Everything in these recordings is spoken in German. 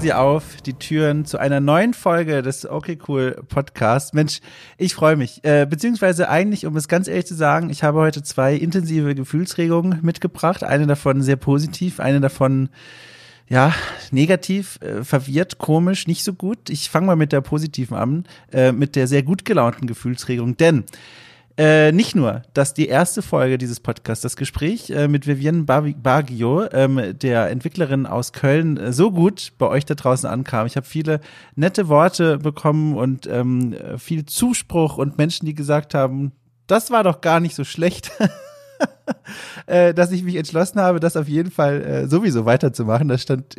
sie auf, die Türen zu einer neuen Folge des Okay Cool Podcasts. Mensch, ich freue mich. Äh, beziehungsweise eigentlich, um es ganz ehrlich zu sagen, ich habe heute zwei intensive Gefühlsregungen mitgebracht. Eine davon sehr positiv, eine davon ja, negativ, äh, verwirrt, komisch, nicht so gut. Ich fange mal mit der positiven an, äh, mit der sehr gut gelaunten Gefühlsregung, denn äh, nicht nur, dass die erste Folge dieses Podcasts, das Gespräch äh, mit Vivienne Baggio, ähm, der Entwicklerin aus Köln, äh, so gut bei euch da draußen ankam. Ich habe viele nette Worte bekommen und ähm, viel Zuspruch und Menschen, die gesagt haben, das war doch gar nicht so schlecht. äh, dass ich mich entschlossen habe, das auf jeden Fall äh, sowieso weiterzumachen. Das stand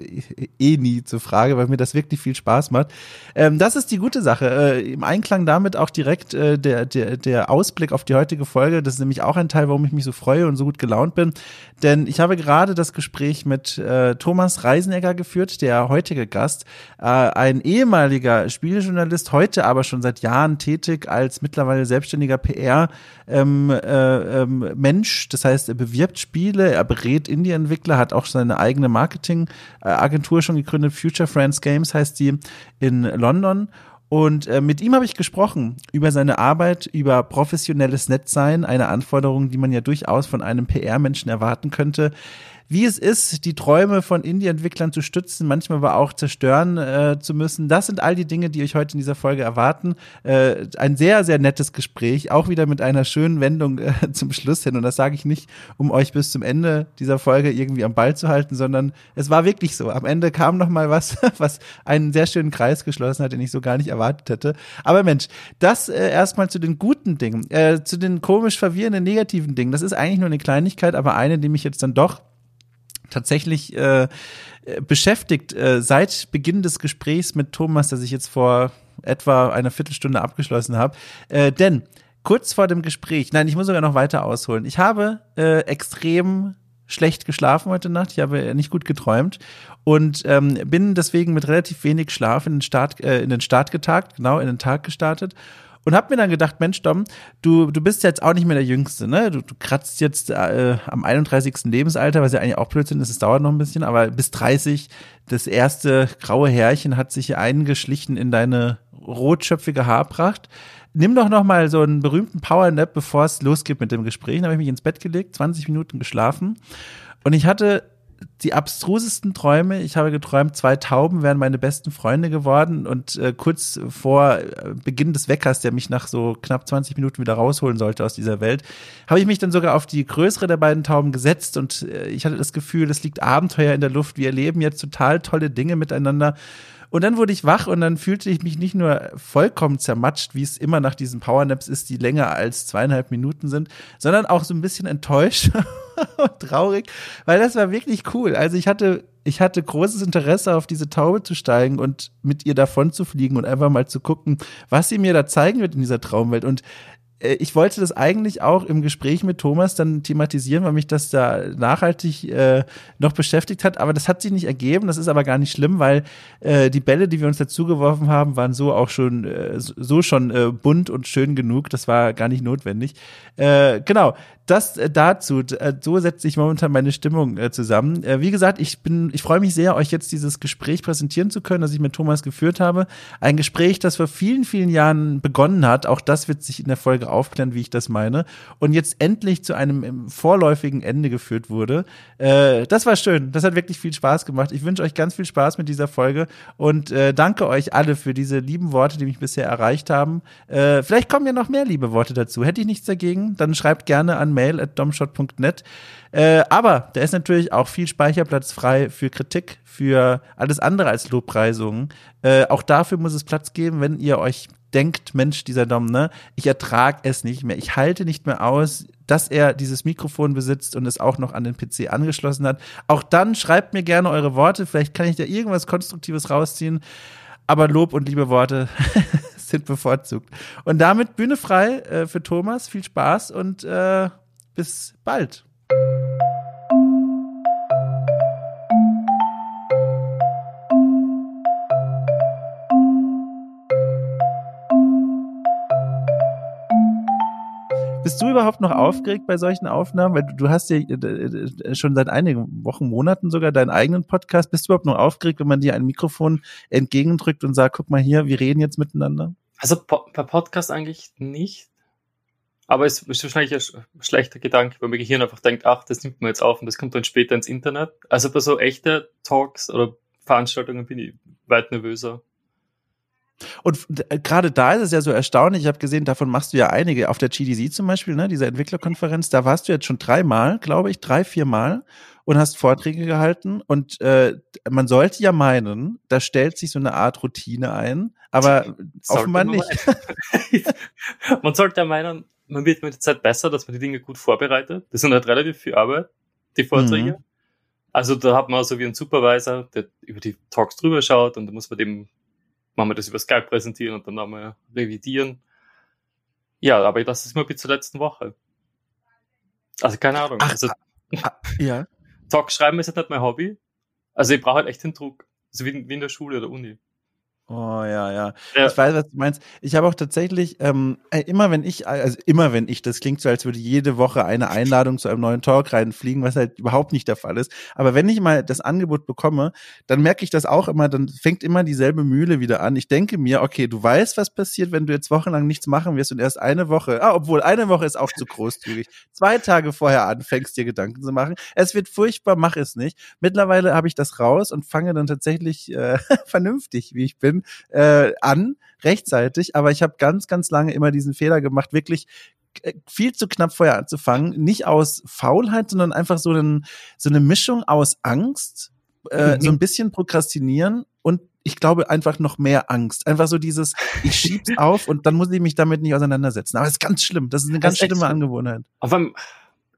eh nie zur Frage, weil mir das wirklich viel Spaß macht. Ähm, das ist die gute Sache. Äh, Im Einklang damit auch direkt äh, der, der, der Ausblick auf die heutige Folge. Das ist nämlich auch ein Teil, warum ich mich so freue und so gut gelaunt bin. Denn ich habe gerade das Gespräch mit äh, Thomas Reisenegger geführt, der heutige Gast, äh, ein ehemaliger Spielejournalist, heute aber schon seit Jahren tätig als mittlerweile selbstständiger PR ähm, äh, ähm, Mensch. Das heißt, er bewirbt Spiele, er berät Indie-Entwickler, hat auch seine eigene Marketing-Agentur schon gegründet. Future Friends Games heißt die in London. Und äh, mit ihm habe ich gesprochen über seine Arbeit, über professionelles Netzsein, eine Anforderung, die man ja durchaus von einem PR-Menschen erwarten könnte wie es ist, die Träume von Indie-Entwicklern zu stützen, manchmal aber auch zerstören äh, zu müssen. Das sind all die Dinge, die euch heute in dieser Folge erwarten. Äh, ein sehr, sehr nettes Gespräch, auch wieder mit einer schönen Wendung äh, zum Schluss hin. Und das sage ich nicht, um euch bis zum Ende dieser Folge irgendwie am Ball zu halten, sondern es war wirklich so. Am Ende kam noch mal was, was einen sehr schönen Kreis geschlossen hat, den ich so gar nicht erwartet hätte. Aber Mensch, das äh, erstmal zu den guten Dingen, äh, zu den komisch verwirrenden negativen Dingen. Das ist eigentlich nur eine Kleinigkeit, aber eine, die mich jetzt dann doch tatsächlich äh, beschäftigt äh, seit Beginn des Gesprächs mit Thomas, das ich jetzt vor etwa einer Viertelstunde abgeschlossen habe. Äh, denn kurz vor dem Gespräch, nein, ich muss sogar noch weiter ausholen. Ich habe äh, extrem schlecht geschlafen heute Nacht. Ich habe nicht gut geträumt und ähm, bin deswegen mit relativ wenig Schlaf in den Start, äh, in den Start getagt, genau in den Tag gestartet und hab mir dann gedacht, Mensch, Dom, du, du bist jetzt auch nicht mehr der Jüngste, ne? Du, du kratzt jetzt äh, am 31. Lebensalter, was ja eigentlich auch Blödsinn ist, es dauert noch ein bisschen, aber bis 30, das erste graue Härchen hat sich eingeschlichen in deine rotschöpfige Haarpracht. Nimm doch noch mal so einen berühmten Powernap, bevor es losgeht mit dem Gespräch. Dann habe ich mich ins Bett gelegt, 20 Minuten geschlafen und ich hatte die abstrusesten Träume. Ich habe geträumt, zwei Tauben wären meine besten Freunde geworden und äh, kurz vor äh, Beginn des Weckers, der mich nach so knapp 20 Minuten wieder rausholen sollte aus dieser Welt, habe ich mich dann sogar auf die größere der beiden Tauben gesetzt und äh, ich hatte das Gefühl, es liegt Abenteuer in der Luft. Wir erleben jetzt total tolle Dinge miteinander und dann wurde ich wach und dann fühlte ich mich nicht nur vollkommen zermatscht, wie es immer nach diesen Powernaps ist, die länger als zweieinhalb Minuten sind, sondern auch so ein bisschen enttäuscht traurig, weil das war wirklich cool. Also ich hatte ich hatte großes Interesse auf diese Taube zu steigen und mit ihr davon zu fliegen und einfach mal zu gucken, was sie mir da zeigen wird in dieser Traumwelt. Und ich wollte das eigentlich auch im Gespräch mit Thomas dann thematisieren, weil mich das da nachhaltig äh, noch beschäftigt hat. Aber das hat sich nicht ergeben. Das ist aber gar nicht schlimm, weil äh, die Bälle, die wir uns dazu geworfen haben, waren so auch schon äh, so schon äh, bunt und schön genug. Das war gar nicht notwendig. Äh, genau das äh, dazu. Äh, so setzt sich momentan meine Stimmung äh, zusammen. Äh, wie gesagt, ich bin, ich freue mich sehr, euch jetzt dieses Gespräch präsentieren zu können, das ich mit Thomas geführt habe. Ein Gespräch, das vor vielen, vielen Jahren begonnen hat. Auch das wird sich in der Folge aufklären, wie ich das meine. Und jetzt endlich zu einem ähm, vorläufigen Ende geführt wurde. Äh, das war schön. Das hat wirklich viel Spaß gemacht. Ich wünsche euch ganz viel Spaß mit dieser Folge und äh, danke euch alle für diese lieben Worte, die mich bisher erreicht haben. Äh, vielleicht kommen ja noch mehr liebe Worte dazu. Hätte ich nichts dagegen, dann schreibt gerne an mail at domshot.net. Äh, aber da ist natürlich auch viel Speicherplatz frei für Kritik, für alles andere als Lobpreisungen. Äh, auch dafür muss es Platz geben, wenn ihr euch denkt, Mensch, dieser Dom, ne, ich ertrag es nicht mehr. Ich halte nicht mehr aus, dass er dieses Mikrofon besitzt und es auch noch an den PC angeschlossen hat. Auch dann schreibt mir gerne eure Worte. Vielleicht kann ich da irgendwas Konstruktives rausziehen. Aber Lob und liebe Worte sind bevorzugt. Und damit Bühne frei äh, für Thomas. Viel Spaß und äh, bis bald. Bist du überhaupt noch aufgeregt bei solchen Aufnahmen? Weil du, hast ja äh, äh, schon seit einigen Wochen, Monaten sogar deinen eigenen Podcast. Bist du überhaupt noch aufgeregt, wenn man dir ein Mikrofon entgegendrückt und sagt, guck mal hier, wir reden jetzt miteinander? Also bei Podcast eigentlich nicht. Aber es ist wahrscheinlich ein schlechter Gedanke, weil mein Gehirn einfach denkt, ach, das nimmt man jetzt auf und das kommt dann später ins Internet. Also bei so echten Talks oder Veranstaltungen bin ich weit nervöser. Und gerade da ist es ja so erstaunlich. Ich habe gesehen, davon machst du ja einige. Auf der GDC zum Beispiel, ne, dieser Entwicklerkonferenz, da warst du jetzt schon dreimal, glaube ich, drei, vier Mal und hast Vorträge gehalten. Und äh, man sollte ja meinen, da stellt sich so eine Art Routine ein, aber offenbar nicht. man sollte ja meinen, man wird mit der Zeit besser, dass man die Dinge gut vorbereitet. Das sind halt relativ viel Arbeit, die Vorträge. Mhm. Also da hat man so wie ein Supervisor, der über die Talks drüber schaut und da muss man dem wir das über Skype präsentieren und dann nochmal revidieren. Ja, aber das ist mal bis zur letzten Woche. Also keine Ahnung. Ach, also, ah, ja. Talk schreiben ist halt nicht mein Hobby. Also ich brauche halt echt den Druck. Also wie, wie in der Schule oder Uni. Oh ja, ja, ja. Ich weiß, was du meinst. Ich habe auch tatsächlich ähm, äh, immer, wenn ich, also immer, wenn ich, das klingt so, als würde jede Woche eine Einladung zu einem neuen Talk reinfliegen, was halt überhaupt nicht der Fall ist. Aber wenn ich mal das Angebot bekomme, dann merke ich das auch immer, dann fängt immer dieselbe Mühle wieder an. Ich denke mir, okay, du weißt, was passiert, wenn du jetzt wochenlang nichts machen wirst und erst eine Woche, ah, obwohl eine Woche ist auch zu großzügig, zwei Tage vorher anfängst, dir Gedanken zu machen. Es wird furchtbar, mach es nicht. Mittlerweile habe ich das raus und fange dann tatsächlich äh, vernünftig, wie ich bin, äh, an, rechtzeitig, aber ich habe ganz, ganz lange immer diesen Fehler gemacht, wirklich äh, viel zu knapp vorher anzufangen, nicht aus Faulheit, sondern einfach so, ein, so eine Mischung aus Angst, äh, mhm. so ein bisschen Prokrastinieren und ich glaube einfach noch mehr Angst. Einfach so dieses, ich schieb's auf und dann muss ich mich damit nicht auseinandersetzen. Aber es ist ganz schlimm. Das ist eine ganz schlimme Angewohnheit. Aber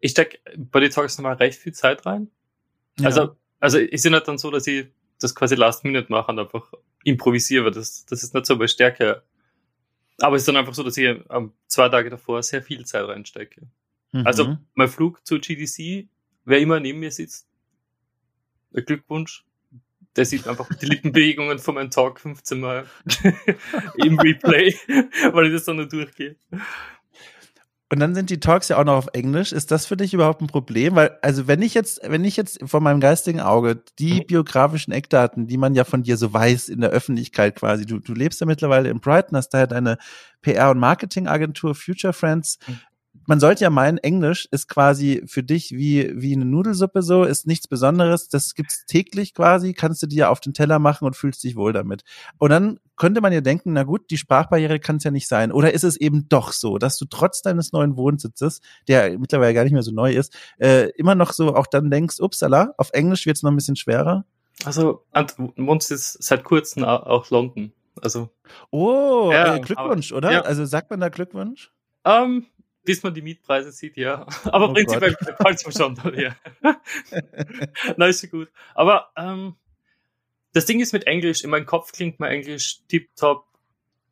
ich stecke bei den Talks nochmal recht viel Zeit rein. Ja. Also, also ich sehe halt dann so, dass ich das quasi Last Minute machen, einfach improvisiere, weil das, das ist nicht so meine Stärke. Aber es ist dann einfach so, dass ich ähm, zwei Tage davor sehr viel Zeit reinstecke. Mhm. Also mein Flug zur GDC, wer immer neben mir sitzt, Glückwunsch. Der sieht einfach die Lippenbewegungen von meinem Talk 15 Mal im Replay, weil ich das dann nur durchgehe. Und dann sind die Talks ja auch noch auf Englisch. Ist das für dich überhaupt ein Problem? Weil, also wenn ich jetzt, wenn ich jetzt von meinem geistigen Auge die mhm. biografischen Eckdaten, die man ja von dir so weiß in der Öffentlichkeit quasi, du, du lebst ja mittlerweile in Brighton, hast daher deine PR- und Marketingagentur Future Friends. Mhm man sollte ja meinen, Englisch ist quasi für dich wie, wie eine Nudelsuppe so, ist nichts Besonderes. Das gibt's täglich quasi, kannst du dir auf den Teller machen und fühlst dich wohl damit. Und dann könnte man ja denken, na gut, die Sprachbarriere kann es ja nicht sein. Oder ist es eben doch so, dass du trotz deines neuen Wohnsitzes, der mittlerweile gar nicht mehr so neu ist, äh, immer noch so auch dann denkst, upsala, auf Englisch wird's noch ein bisschen schwerer? Also, wohnst jetzt seit kurzem auch London. Also. Oh, ja, äh, Glückwunsch, aber, oder? Ja. Also sagt man da Glückwunsch? Ähm, bis man die Mietpreise sieht, ja. Aber oh prinzipiell falls man schon, ja. Na, ist ja gut. Aber ähm, das Ding ist mit Englisch, in meinem Kopf klingt mein Englisch tiptop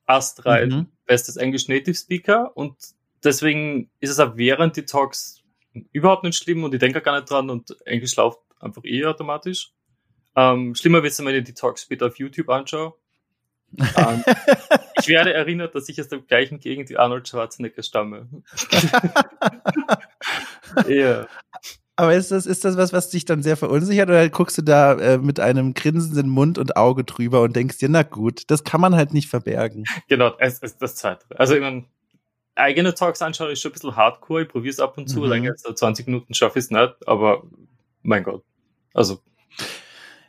astrein, mhm. bestes Englisch Native Speaker und deswegen ist es auch während die Talks überhaupt nicht schlimm und ich denke gar nicht dran und Englisch läuft einfach eh automatisch. Ähm, schlimmer wird es, wenn ich die Talks später auf YouTube anschaue ähm, ich werde erinnert, dass ich aus der gleichen Gegend wie Arnold Schwarzenegger stamme. ja. Aber ist das, ist das was, was dich dann sehr verunsichert oder guckst du da äh, mit einem grinsenden Mund und Auge drüber und denkst dir, na gut, das kann man halt nicht verbergen. Genau, es ist das Zweite. Also ich meine, eigene Talks anschauen ist schon ein bisschen hardcore, ich probiere es ab und zu, mhm. länger als 20 Minuten schaffe ich es nicht, aber mein Gott. Also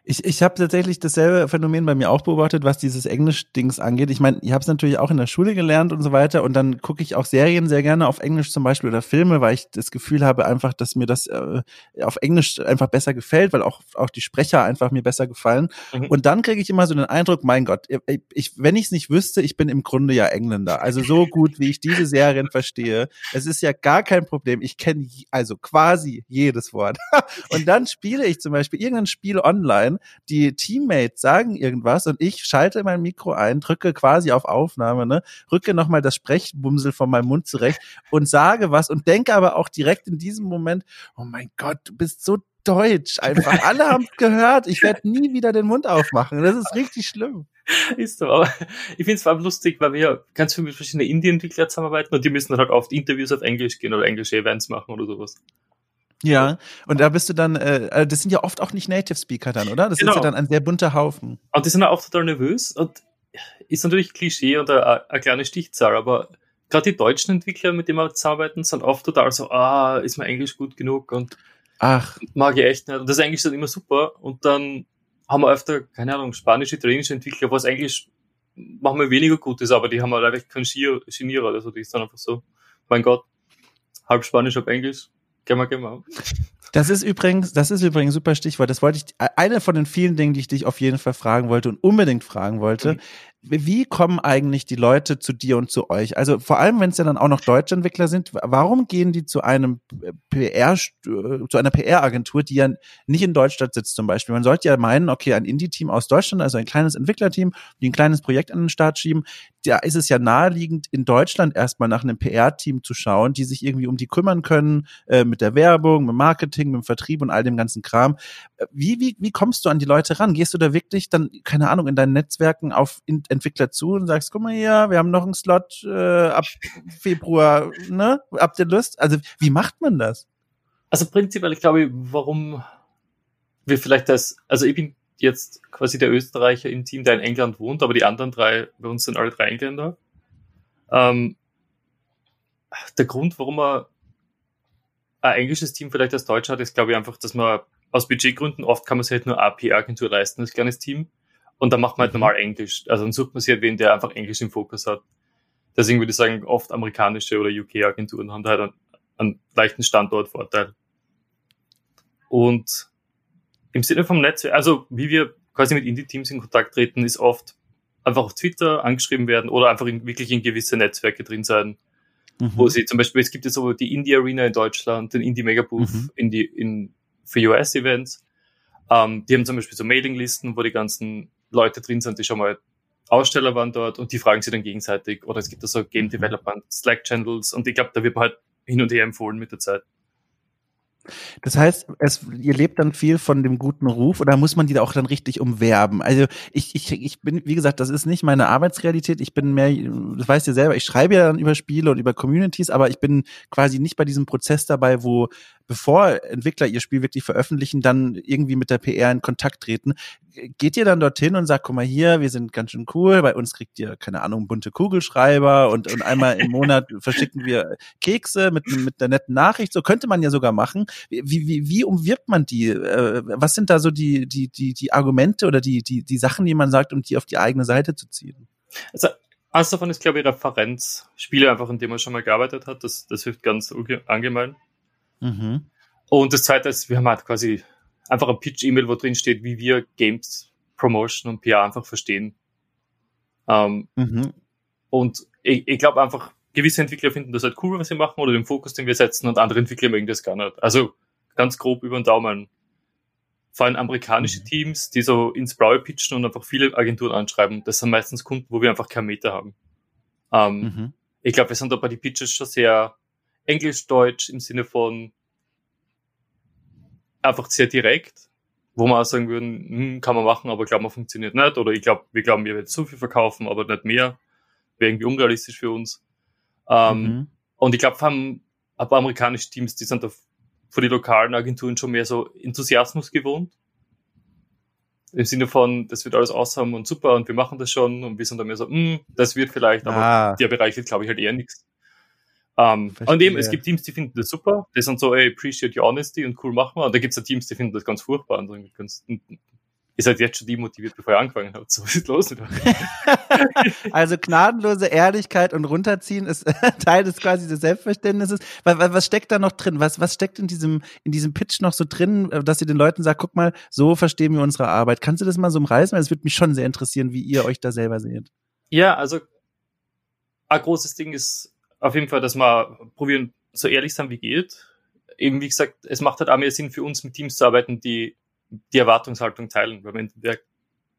ich, ich habe tatsächlich dasselbe Phänomen bei mir auch beobachtet, was dieses Englisch-Dings angeht. Ich meine, ich habe es natürlich auch in der Schule gelernt und so weiter und dann gucke ich auch Serien sehr gerne auf Englisch zum Beispiel oder Filme, weil ich das Gefühl habe einfach, dass mir das äh, auf Englisch einfach besser gefällt, weil auch, auch die Sprecher einfach mir besser gefallen. Mhm. Und dann kriege ich immer so den Eindruck, mein Gott, ich, wenn ich es nicht wüsste, ich bin im Grunde ja Engländer. Also so gut, wie ich diese Serien verstehe. Es ist ja gar kein Problem. Ich kenne also quasi jedes Wort. und dann spiele ich zum Beispiel irgendein Spiel online sein. Die Teammates sagen irgendwas und ich schalte mein Mikro ein, drücke quasi auf Aufnahme, ne, rücke nochmal das Sprechbumsel von meinem Mund zurecht und sage was und denke aber auch direkt in diesem Moment, oh mein Gott, du bist so deutsch einfach. Alle haben gehört. Ich werde nie wieder den Mund aufmachen. Das ist richtig schlimm. Ist so, aber ich finde es vor allem lustig, weil wir ganz viel mit verschiedenen Indie-Entwicklern zusammenarbeiten und die müssen halt oft Interviews auf Englisch gehen oder englische Events machen oder sowas. Ja, und da bist du dann, äh, äh das sind ja oft auch nicht Native Speaker dann, oder? Das genau. ist ja dann ein sehr bunter Haufen. Und die sind auch total nervös und ist natürlich Klischee und eine, eine kleine Stichzahl, aber gerade die deutschen Entwickler, mit denen wir zusammenarbeiten, sind oft total so, ah, ist mein Englisch gut genug und Ach. mag ich echt nicht. Und das ist eigentlich dann immer super. Und dann haben wir öfter, keine Ahnung, spanische, italienische Entwickler, was eigentlich machen wir weniger gut ist, aber die haben halt einfach keinen Genierer. Also die ist dann einfach so, mein Gott, halb Spanisch, halb Englisch, gehen wir. Das ist übrigens, das ist übrigens ein super Stichwort. Das wollte ich, eine von den vielen Dingen, die ich dich auf jeden Fall fragen wollte und unbedingt fragen wollte. Mhm wie kommen eigentlich die Leute zu dir und zu euch? Also vor allem, wenn es ja dann auch noch deutsche Entwickler sind, warum gehen die zu einem PR, zu einer PR-Agentur, die ja nicht in Deutschland sitzt zum Beispiel? Man sollte ja meinen, okay, ein Indie-Team aus Deutschland, also ein kleines Entwicklerteam, die ein kleines Projekt an den Start schieben, da ist es ja naheliegend, in Deutschland erstmal nach einem PR-Team zu schauen, die sich irgendwie um die kümmern können, äh, mit der Werbung, mit dem Marketing, mit dem Vertrieb und all dem ganzen Kram. Wie, wie, wie kommst du an die Leute ran? Gehst du da wirklich dann, keine Ahnung, in deinen Netzwerken auf Entwickler zu und sagst, guck mal hier, wir haben noch einen Slot äh, ab Februar, ne? Habt ihr Lust? Also wie macht man das? Also prinzipiell, ich glaube, warum wir vielleicht das, also ich bin jetzt quasi der Österreicher im Team, der in England wohnt, aber die anderen drei, bei uns sind alle drei Engländer. Ähm, der Grund, warum man ein englisches Team vielleicht als Deutsch hat, ist, glaube ich, einfach, dass man aus Budgetgründen oft kann man sich halt nur AP-Agentur leisten als kleines Team. Und dann macht man halt mhm. normal Englisch. Also dann sucht man sich halt wen, der einfach Englisch im Fokus hat. Deswegen würde ich sagen, oft amerikanische oder UK-Agenturen haben da halt einen, einen leichten Standortvorteil. Und im Sinne vom Netzwerk, also wie wir quasi mit Indie-Teams in Kontakt treten, ist oft einfach auf Twitter angeschrieben werden oder einfach in, wirklich in gewisse Netzwerke drin sein. Mhm. Wo sie zum Beispiel, es gibt jetzt so die Indie Arena in Deutschland, den Indie Megabooth mhm. in die, in, für US-Events. Ähm, die haben zum Beispiel so Mailinglisten, wo die ganzen Leute drin sind, die schon mal Aussteller waren dort und die fragen sie dann gegenseitig. Oder es gibt da so Game mhm. Developer Slack-Channels und ich glaube, da wird man halt hin und her empfohlen mit der Zeit. Das heißt, es, ihr lebt dann viel von dem guten Ruf oder muss man die da auch dann richtig umwerben? Also ich, ich, ich bin, wie gesagt, das ist nicht meine Arbeitsrealität. Ich bin mehr, das weißt ihr selber, ich schreibe ja dann über Spiele und über Communities, aber ich bin quasi nicht bei diesem Prozess dabei, wo bevor Entwickler ihr Spiel wirklich veröffentlichen, dann irgendwie mit der PR in Kontakt treten. Geht ihr dann dorthin und sagt, guck mal hier, wir sind ganz schön cool, bei uns kriegt ihr, keine Ahnung, bunte Kugelschreiber und, und einmal im Monat verschicken wir Kekse mit, mit der netten Nachricht. So könnte man ja sogar machen. Wie, wie, wie umwirbt man die? Äh, was sind da so die, die, die, die Argumente oder die, die, die Sachen, die man sagt, um die auf die eigene Seite zu ziehen? Also eines davon ist, glaube ich, Referenz. Spiele einfach, in dem man schon mal gearbeitet hat. Das, das hilft ganz allgemein. Mhm. Und das zweite ist, wir haben halt quasi einfach ein Pitch-E-Mail, wo drin steht, wie wir Games Promotion und PR einfach verstehen. Ähm, mhm. Und ich, ich glaube einfach, gewisse Entwickler finden das halt cool, was sie machen oder den Fokus, den wir setzen und andere Entwickler mögen das gar nicht. Also ganz grob über den Daumen. Vor allem amerikanische mhm. Teams, die so ins Blaue pitchen und einfach viele Agenturen anschreiben. Das sind meistens Kunden, wo wir einfach keinen Meter haben. Ähm, mhm. Ich glaube, wir sind da bei den Pitches schon sehr Englisch-Deutsch im Sinne von einfach sehr direkt, wo man auch sagen würden, hm, kann man machen, aber glauben wir funktioniert nicht. Oder ich glaube, wir glauben, wir werden zu viel verkaufen, aber nicht mehr. Wäre irgendwie unrealistisch für uns. Ähm, mhm. Und ich glaube, wir haben ein paar amerikanische Teams, die sind da von den lokalen Agenturen schon mehr so Enthusiasmus gewohnt. Im Sinne von, das wird alles awesome und super und wir machen das schon und wir sind dann mehr so, hm, das wird vielleicht, aber ah. der Bereich wird, glaube ich, halt eher nichts. Um, ähm, und eben, es gibt Teams, die finden das super, die sind so, ey, appreciate your honesty und cool machen wir. Und da gibt es ja Teams, die finden das ganz furchtbar und sagen, kannst, ihr seid jetzt schon demotiviert, bevor ihr angefangen habt. So ist los. also gnadenlose Ehrlichkeit und runterziehen ist Teil des quasi des Selbstverständnisses. Was, was steckt da noch drin? Was, was steckt in diesem, in diesem Pitch noch so drin, dass ihr den Leuten sagt, guck mal, so verstehen wir unsere Arbeit. Kannst du das mal so umreißen? Weil es würde mich schon sehr interessieren, wie ihr euch da selber seht. Ja, also ein großes Ding ist auf jeden Fall, dass wir probieren, so ehrlich sein wie geht. Eben, wie gesagt, es macht halt auch mehr Sinn für uns, mit Teams zu arbeiten, die die Erwartungshaltung teilen. Weil wenn wer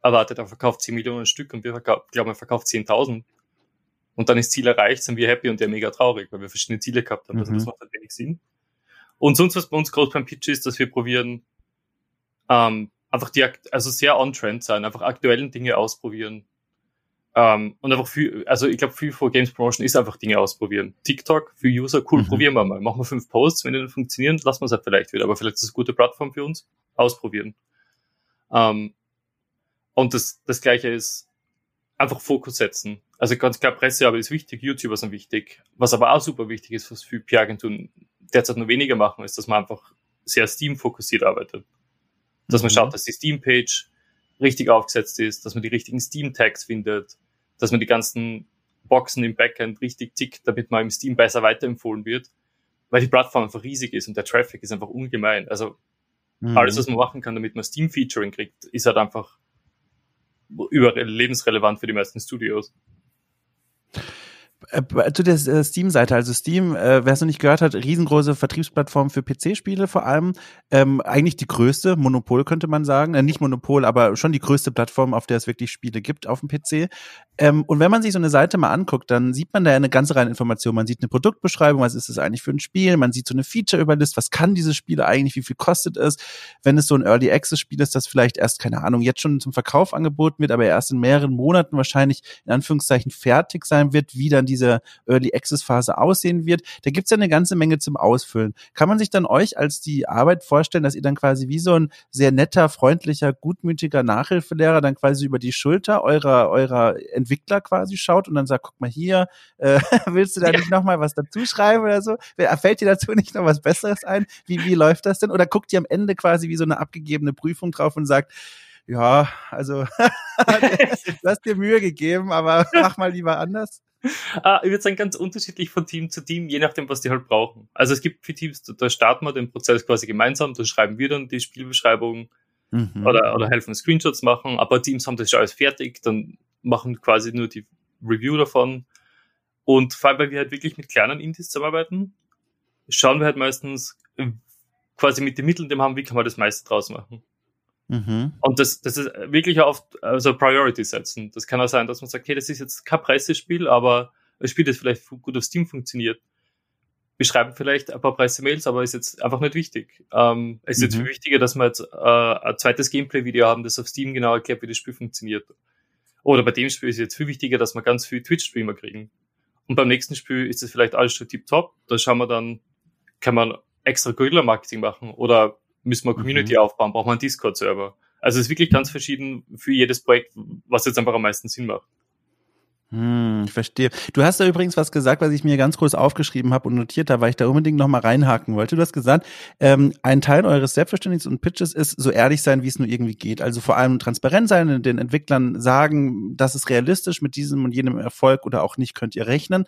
erwartet, er verkauft 10 Millionen Stück und wir glauben, er verkauft 10.000 und dann ist Ziel erreicht, sind wir happy und der mega traurig, weil wir verschiedene Ziele gehabt haben. Also mhm. das macht halt wenig Sinn. Und sonst, was bei uns groß beim Pitch ist, dass wir probieren, ähm, einfach die, also sehr on-trend sein, einfach aktuellen Dinge ausprobieren. Ähm, und einfach viel, also ich glaube, viel vor Games Promotion ist einfach Dinge ausprobieren. TikTok für User, cool, mhm. probieren wir mal. Machen wir fünf Posts, wenn die dann funktionieren, lassen wir es halt vielleicht wieder. Aber vielleicht ist es eine gute Plattform für uns. Ausprobieren. Ähm, und das, das gleiche ist einfach Fokus setzen. Also ganz klar, Pressearbeit ist wichtig, YouTuber sind wichtig. Was aber auch super wichtig ist, was für PR-Agenturen derzeit nur weniger machen, ist, dass man einfach sehr Steam-fokussiert arbeitet. Dass man mhm. schaut, dass die Steam-Page richtig aufgesetzt ist, dass man die richtigen Steam-Tags findet, dass man die ganzen Boxen im Backend richtig tickt, damit man im Steam besser weiterempfohlen wird, weil die Plattform einfach riesig ist und der Traffic ist einfach ungemein. Also mhm. alles, was man machen kann, damit man Steam-Featuring kriegt, ist halt einfach überlebensrelevant für die meisten Studios. Äh, zu der äh, Steam-Seite, also Steam, äh, wer es noch nicht gehört hat, riesengroße Vertriebsplattform für PC-Spiele vor allem. Ähm, eigentlich die größte, Monopol könnte man sagen. Äh, nicht Monopol, aber schon die größte Plattform, auf der es wirklich Spiele gibt auf dem PC. Ähm, und wenn man sich so eine Seite mal anguckt, dann sieht man da eine ganze Reihe Informationen. Man sieht eine Produktbeschreibung, was ist es eigentlich für ein Spiel, man sieht so eine Feature-Überlist, was kann dieses Spiel eigentlich, wie viel kostet es. Wenn es so ein Early Access-Spiel ist, das vielleicht erst, keine Ahnung, jetzt schon zum Verkauf angeboten wird, aber erst in mehreren Monaten wahrscheinlich in Anführungszeichen fertig sein wird, wie dann diese Early Access Phase aussehen wird. Da gibt's ja eine ganze Menge zum Ausfüllen. Kann man sich dann euch als die Arbeit vorstellen, dass ihr dann quasi wie so ein sehr netter, freundlicher, gutmütiger Nachhilfelehrer dann quasi über die Schulter eurer, eurer Entwickler quasi schaut und dann sagt, guck mal hier, äh, willst du da ja. nicht nochmal was dazu schreiben oder so? Fällt dir dazu nicht noch was Besseres ein? Wie, wie läuft das denn? Oder guckt ihr am Ende quasi wie so eine abgegebene Prüfung drauf und sagt, ja, also du hast dir Mühe gegeben, aber mach mal lieber anders. Uh, ich würde sagen, ganz unterschiedlich von Team zu Team, je nachdem, was die halt brauchen. Also es gibt für Teams, da starten wir den Prozess quasi gemeinsam, da schreiben wir dann die Spielbeschreibung mhm. oder, oder helfen Screenshots machen, aber Teams haben das schon alles fertig, dann machen quasi nur die Review davon. Und vor allem, weil wir halt wirklich mit kleinen Indies zusammenarbeiten, schauen wir halt meistens äh, quasi mit den Mitteln, die wir haben, wie kann man das meiste draus machen. Mhm. Und das, das ist wirklich oft also Priority setzen. Das kann auch sein, dass man sagt, okay, das ist jetzt kein Pressespiel, aber ein Spiel, das vielleicht gut auf Steam funktioniert. Wir schreiben vielleicht ein paar Presse-Mails, aber ist jetzt einfach nicht wichtig. Ähm, es ist mhm. jetzt viel wichtiger, dass wir jetzt äh, ein zweites Gameplay-Video haben, das auf Steam genau erklärt, wie das Spiel funktioniert. Oder bei dem Spiel ist es jetzt viel wichtiger, dass wir ganz viel Twitch-Streamer kriegen. Und beim nächsten Spiel ist es vielleicht alles schon tip-top. Da schauen wir dann, kann man extra Guerilla-Marketing machen oder müssen wir Community mhm. aufbauen, braucht man einen Discord-Server. Also es ist wirklich ganz verschieden für jedes Projekt, was jetzt einfach am meisten Sinn macht. Hm, ich verstehe. Du hast da übrigens was gesagt, was ich mir ganz kurz aufgeschrieben habe und notiert habe, weil ich da unbedingt nochmal reinhaken wollte. Du hast gesagt, ähm, ein Teil eures Selbstverständnisses und Pitches ist, so ehrlich sein, wie es nur irgendwie geht. Also vor allem transparent sein, und den Entwicklern sagen, das ist realistisch, mit diesem und jenem Erfolg oder auch nicht könnt ihr rechnen.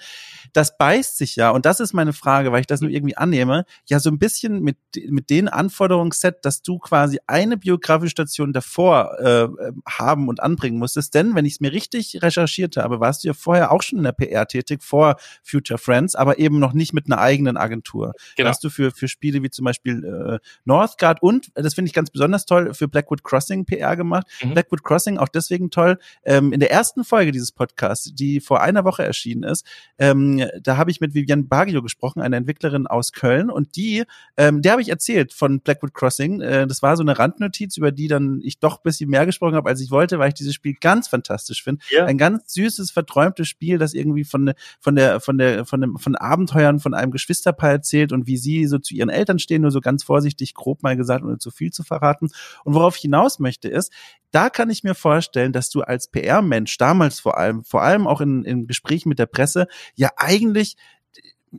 Das beißt sich ja, und das ist meine Frage, weil ich das nur irgendwie annehme, ja so ein bisschen mit, mit den Anforderungsset, dass du quasi eine biografische Station davor äh, haben und anbringen musstest. Denn, wenn ich es mir richtig recherchiert habe, war warst du ja vorher auch schon in der PR tätig, vor Future Friends, aber eben noch nicht mit einer eigenen Agentur. Genau. Hast du für, für Spiele wie zum Beispiel äh, Northgard und, das finde ich ganz besonders toll, für Blackwood Crossing PR gemacht. Mhm. Blackwood Crossing auch deswegen toll. Ähm, in der ersten Folge dieses Podcasts, die vor einer Woche erschienen ist, ähm, da habe ich mit Viviane Baggio gesprochen, einer Entwicklerin aus Köln und die, ähm, der habe ich erzählt von Blackwood Crossing. Äh, das war so eine Randnotiz, über die dann ich doch bisschen mehr gesprochen habe, als ich wollte, weil ich dieses Spiel ganz fantastisch finde. Ja. Ein ganz süßes, verträumtes Spiel, das irgendwie von, von der, von der, von dem, von Abenteuern von einem Geschwisterpaar erzählt und wie sie so zu ihren Eltern stehen, nur so ganz vorsichtig, grob mal gesagt, ohne zu viel zu verraten. Und worauf ich hinaus möchte ist, da kann ich mir vorstellen, dass du als PR-Mensch damals vor allem, vor allem auch in, in Gesprächen mit der Presse, ja eigentlich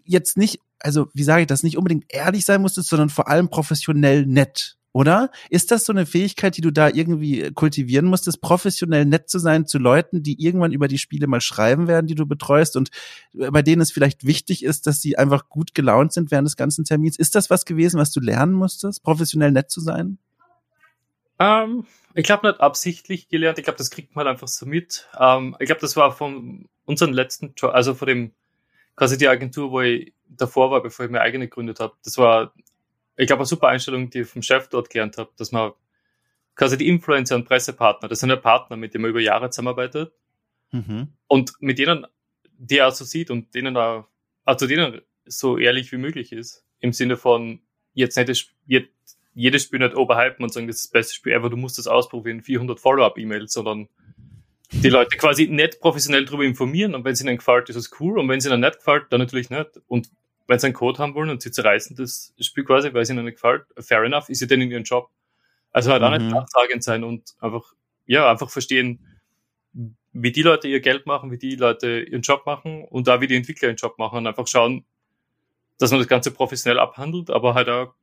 jetzt nicht, also wie sage ich das, nicht unbedingt ehrlich sein musstest, sondern vor allem professionell nett oder? Ist das so eine Fähigkeit, die du da irgendwie kultivieren musstest, professionell nett zu sein zu Leuten, die irgendwann über die Spiele mal schreiben werden, die du betreust und bei denen es vielleicht wichtig ist, dass sie einfach gut gelaunt sind während des ganzen Termins? Ist das was gewesen, was du lernen musstest, professionell nett zu sein? Ähm, ich glaube nicht absichtlich gelernt. Ich glaube, das kriegt man halt einfach so mit. Ähm, ich glaube, das war von unserem letzten also von dem quasi die Agentur, wo ich davor war, bevor ich mir eigene gegründet habe. Das war ich glaube, eine super Einstellung, die ich vom Chef dort gelernt habe, dass man quasi die Influencer und Pressepartner, das sind ja Partner, mit denen man über Jahre zusammenarbeitet mhm. und mit denen, die er so sieht und denen er, also denen so ehrlich wie möglich ist, im Sinne von jetzt nicht, jetzt jedes Spiel nicht overhypen und sagen, das ist das beste Spiel ever, du musst das ausprobieren, 400 Follow-up-E-Mails, sondern die Leute quasi nicht professionell darüber informieren und wenn es ihnen gefällt, ist es cool und wenn es ihnen nicht gefällt, dann natürlich nicht. Und wenn sie einen Code haben wollen und sie zerreißen das Spiel quasi, weil es ihnen nicht gefällt, fair enough, ist ja dann in ihrem Job. Also halt mhm. auch nicht nachtragend sein und einfach, ja, einfach verstehen, wie die Leute ihr Geld machen, wie die Leute ihren Job machen und da wie die Entwickler ihren Job machen und einfach schauen, dass man das Ganze professionell abhandelt, aber halt auch,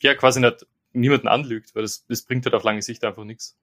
ja, quasi nicht niemanden anlügt, weil das, das bringt halt auf lange Sicht einfach nichts.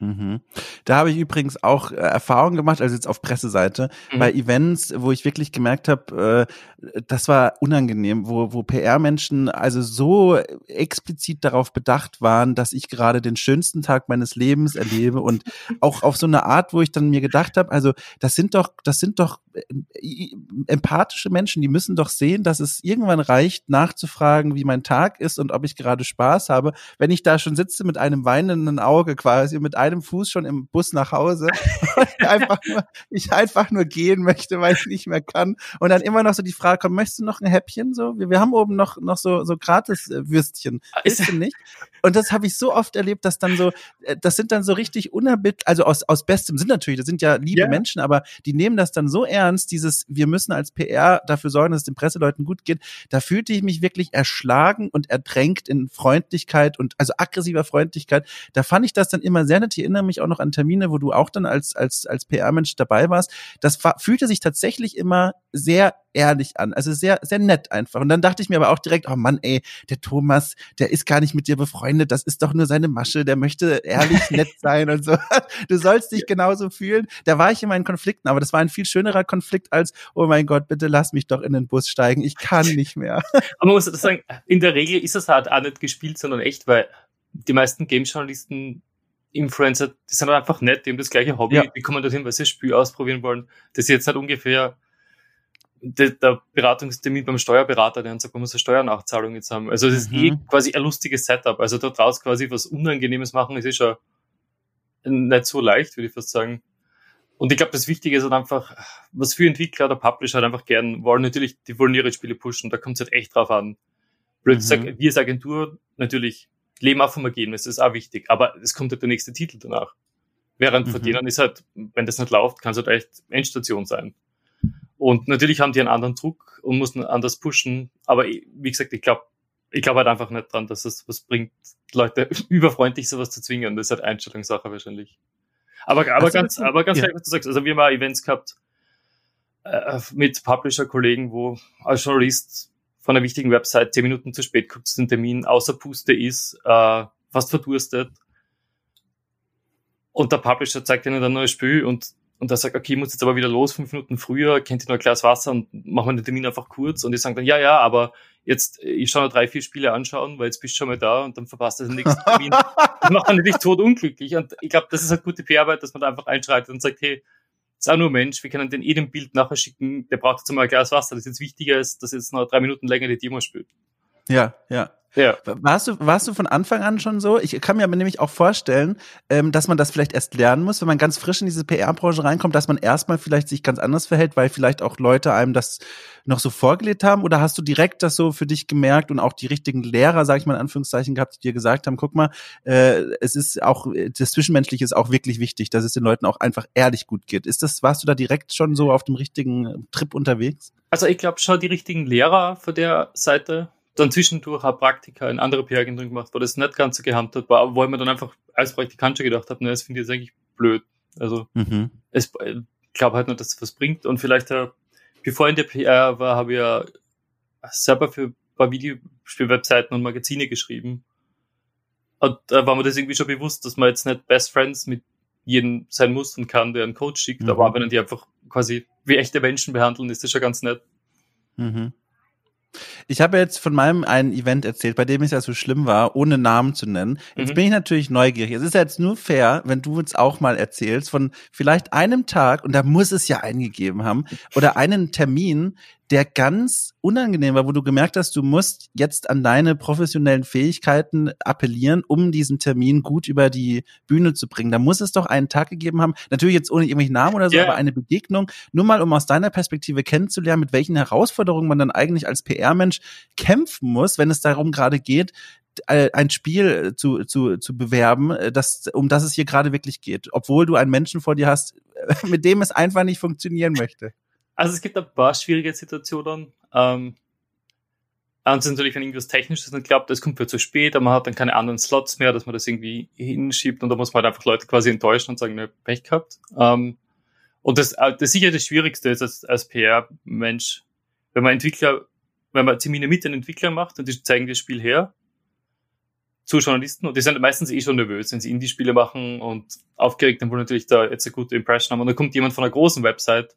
Mhm. Da habe ich übrigens auch äh, Erfahrungen gemacht, also jetzt auf Presseseite, mhm. bei Events, wo ich wirklich gemerkt habe, äh, das war unangenehm, wo, wo PR-Menschen also so explizit darauf bedacht waren, dass ich gerade den schönsten Tag meines Lebens erlebe und auch auf so eine Art, wo ich dann mir gedacht habe, also das sind doch, das sind doch äh, empathische Menschen, die müssen doch sehen, dass es irgendwann reicht, nachzufragen, wie mein Tag ist und ob ich gerade Spaß habe, wenn ich da schon sitze mit einem weinenden Auge quasi, mit einem einem Fuß schon im Bus nach Hause ich einfach nur, ich einfach nur gehen möchte, weil ich nicht mehr kann. Und dann immer noch so die Frage kommt, möchtest du noch ein Häppchen? So, wir, wir haben oben noch, noch so, so gratis Würstchen. Ist du nicht? Und das habe ich so oft erlebt, dass dann so, äh, das sind dann so richtig unerbitt, also aus, aus bestem Sinn natürlich, das sind ja liebe yeah. Menschen, aber die nehmen das dann so ernst, dieses, wir müssen als PR dafür sorgen, dass es den Presseleuten gut geht. Da fühlte ich mich wirklich erschlagen und ertränkt in Freundlichkeit und also aggressiver Freundlichkeit. Da fand ich das dann immer sehr nett. Ich erinnere mich auch noch an Termine, wo du auch dann als, als, als PR-Mensch dabei warst. Das fühlte sich tatsächlich immer sehr ehrlich an. Also sehr, sehr nett einfach. Und dann dachte ich mir aber auch direkt, oh Mann, ey, der Thomas, der ist gar nicht mit dir befreundet, das ist doch nur seine Masche, der möchte ehrlich nett sein und so. Du sollst dich genauso fühlen. Da war ich in meinen Konflikten, aber das war ein viel schönerer Konflikt als, oh mein Gott, bitte lass mich doch in den Bus steigen, ich kann nicht mehr. Aber man muss sagen, in der Regel ist es halt auch nicht gespielt, sondern echt, weil die meisten Game-Journalisten Influencer, die sind halt einfach nett, die haben das gleiche Hobby, ja. die kommen dorthin, weil sie das Spiel ausprobieren wollen. Das ist jetzt halt ungefähr der, der Beratungstermin beim Steuerberater, der uns sagt, man muss eine Steuernachzahlung jetzt haben. Also es ist eh mhm. eh quasi ein lustiges Setup. Also da draus quasi was Unangenehmes machen, ist eh schon nicht so leicht, würde ich fast sagen. Und ich glaube, das Wichtige ist halt einfach, was für Entwickler oder Publisher halt einfach gern wollen, natürlich, die wollen ihre Spiele pushen, da kommt es halt echt drauf an. Blöd mhm. gesagt, wir als Agentur natürlich leben auch vom Ergebnis, das ist auch wichtig, aber es kommt halt der nächste Titel danach. Während mhm. von denen ist halt, wenn das nicht läuft, kann es halt echt Endstation sein. Und natürlich haben die einen anderen Druck und mussten anders pushen. Aber wie gesagt, ich glaube ich glaube halt einfach nicht dran, dass es was bringt, Leute überfreundlich sowas zu zwingen. Das ist halt Einstellungssache wahrscheinlich. Aber, aber also, ganz, aber ganz ja. gleich, was du sagst. Also wir haben auch Events gehabt äh, mit Publisher-Kollegen, wo als Journalist von einer wichtigen Website zehn Minuten zu spät kommt zu den Termin, außer Puste ist, äh, fast verdurstet. Und der Publisher zeigt ihnen dann ein neues Spiel und und er sagt, okay, ich muss jetzt aber wieder los, fünf Minuten früher, kennt ihr noch ein Glas Wasser und machen wir den Termin einfach kurz. Und die sagen dann, ja, ja, aber jetzt, ich schaue noch drei, vier Spiele anschauen, weil jetzt bist du schon mal da und dann verpasst du den nächsten Termin. das macht man natürlich tot unglücklich. Und ich glaube, das ist halt gute PR-Arbeit, dass man da einfach einschreitet und sagt, hey, ist auch nur Mensch, wir können den eh dem Bild nachher schicken, der braucht jetzt mal ein Glas Wasser, das jetzt wichtiger ist, dass jetzt noch drei Minuten länger die Demo spielt. Ja, ja. Ja. Warst du, warst du von Anfang an schon so? Ich kann mir aber nämlich auch vorstellen, ähm, dass man das vielleicht erst lernen muss, wenn man ganz frisch in diese PR-Branche reinkommt, dass man erstmal vielleicht sich ganz anders verhält, weil vielleicht auch Leute einem das noch so vorgelegt haben? Oder hast du direkt das so für dich gemerkt und auch die richtigen Lehrer, sage ich mal in Anführungszeichen, gehabt, die dir gesagt haben, guck mal, äh, es ist auch, das Zwischenmenschliche ist auch wirklich wichtig, dass es den Leuten auch einfach ehrlich gut geht. Ist das, warst du da direkt schon so auf dem richtigen Trip unterwegs? Also ich glaube schon die richtigen Lehrer von der Seite dann zwischendurch auch Praktika in andere PR-Agenturen gemacht, wo das nicht ganz so gehandhabt war, wo ich mir dann einfach als Praktikant schon gedacht habe, ne, das finde ich jetzt eigentlich blöd. Also mhm. es, ich glaube halt nicht, dass es was bringt. Und vielleicht, äh, bevor ich in der PR war, habe ich ja selber für ein paar Videospiel-Webseiten und Magazine geschrieben. Und da war mir das irgendwie schon bewusst, dass man jetzt nicht Best Friends mit jedem sein muss und kann, der einen Coach schickt, mhm. aber wenn die einfach quasi wie echte Menschen behandeln, ist das schon ganz nett. Mhm. Ich habe jetzt von meinem einen Event erzählt, bei dem es ja so schlimm war, ohne Namen zu nennen. Jetzt mhm. bin ich natürlich neugierig. Es ist ja jetzt nur fair, wenn du uns auch mal erzählst von vielleicht einem Tag, und da muss es ja eingegeben haben, oder einen Termin, der ganz unangenehm war, wo du gemerkt hast, du musst jetzt an deine professionellen Fähigkeiten appellieren, um diesen Termin gut über die Bühne zu bringen. Da muss es doch einen Tag gegeben haben, natürlich jetzt ohne irgendwelche Namen oder so, yeah. aber eine Begegnung, nur mal um aus deiner Perspektive kennenzulernen, mit welchen Herausforderungen man dann eigentlich als PR-Mensch kämpfen muss, wenn es darum gerade geht, äh, ein Spiel zu, zu, zu bewerben, äh, das, um das es hier gerade wirklich geht, obwohl du einen Menschen vor dir hast, mit dem es einfach nicht funktionieren möchte. Also es gibt ein paar schwierige Situationen. Ähm, und natürlich, wenn irgendwas Technisches nicht klappt, das kommt für zu spät, aber man hat dann keine anderen Slots mehr, dass man das irgendwie hinschiebt und da muss man halt einfach Leute quasi enttäuschen und sagen, ne, Pech gehabt. Ähm, und das, äh, das sicher das Schwierigste ist als, als PR-Mensch, wenn man Entwickler, wenn man Termine mit den Entwicklern macht und die zeigen das Spiel her, zu Journalisten und die sind meistens eh schon nervös, wenn sie Indie-Spiele machen und aufgeregt, dann wollen natürlich da jetzt eine gute Impression haben und dann kommt jemand von einer großen Website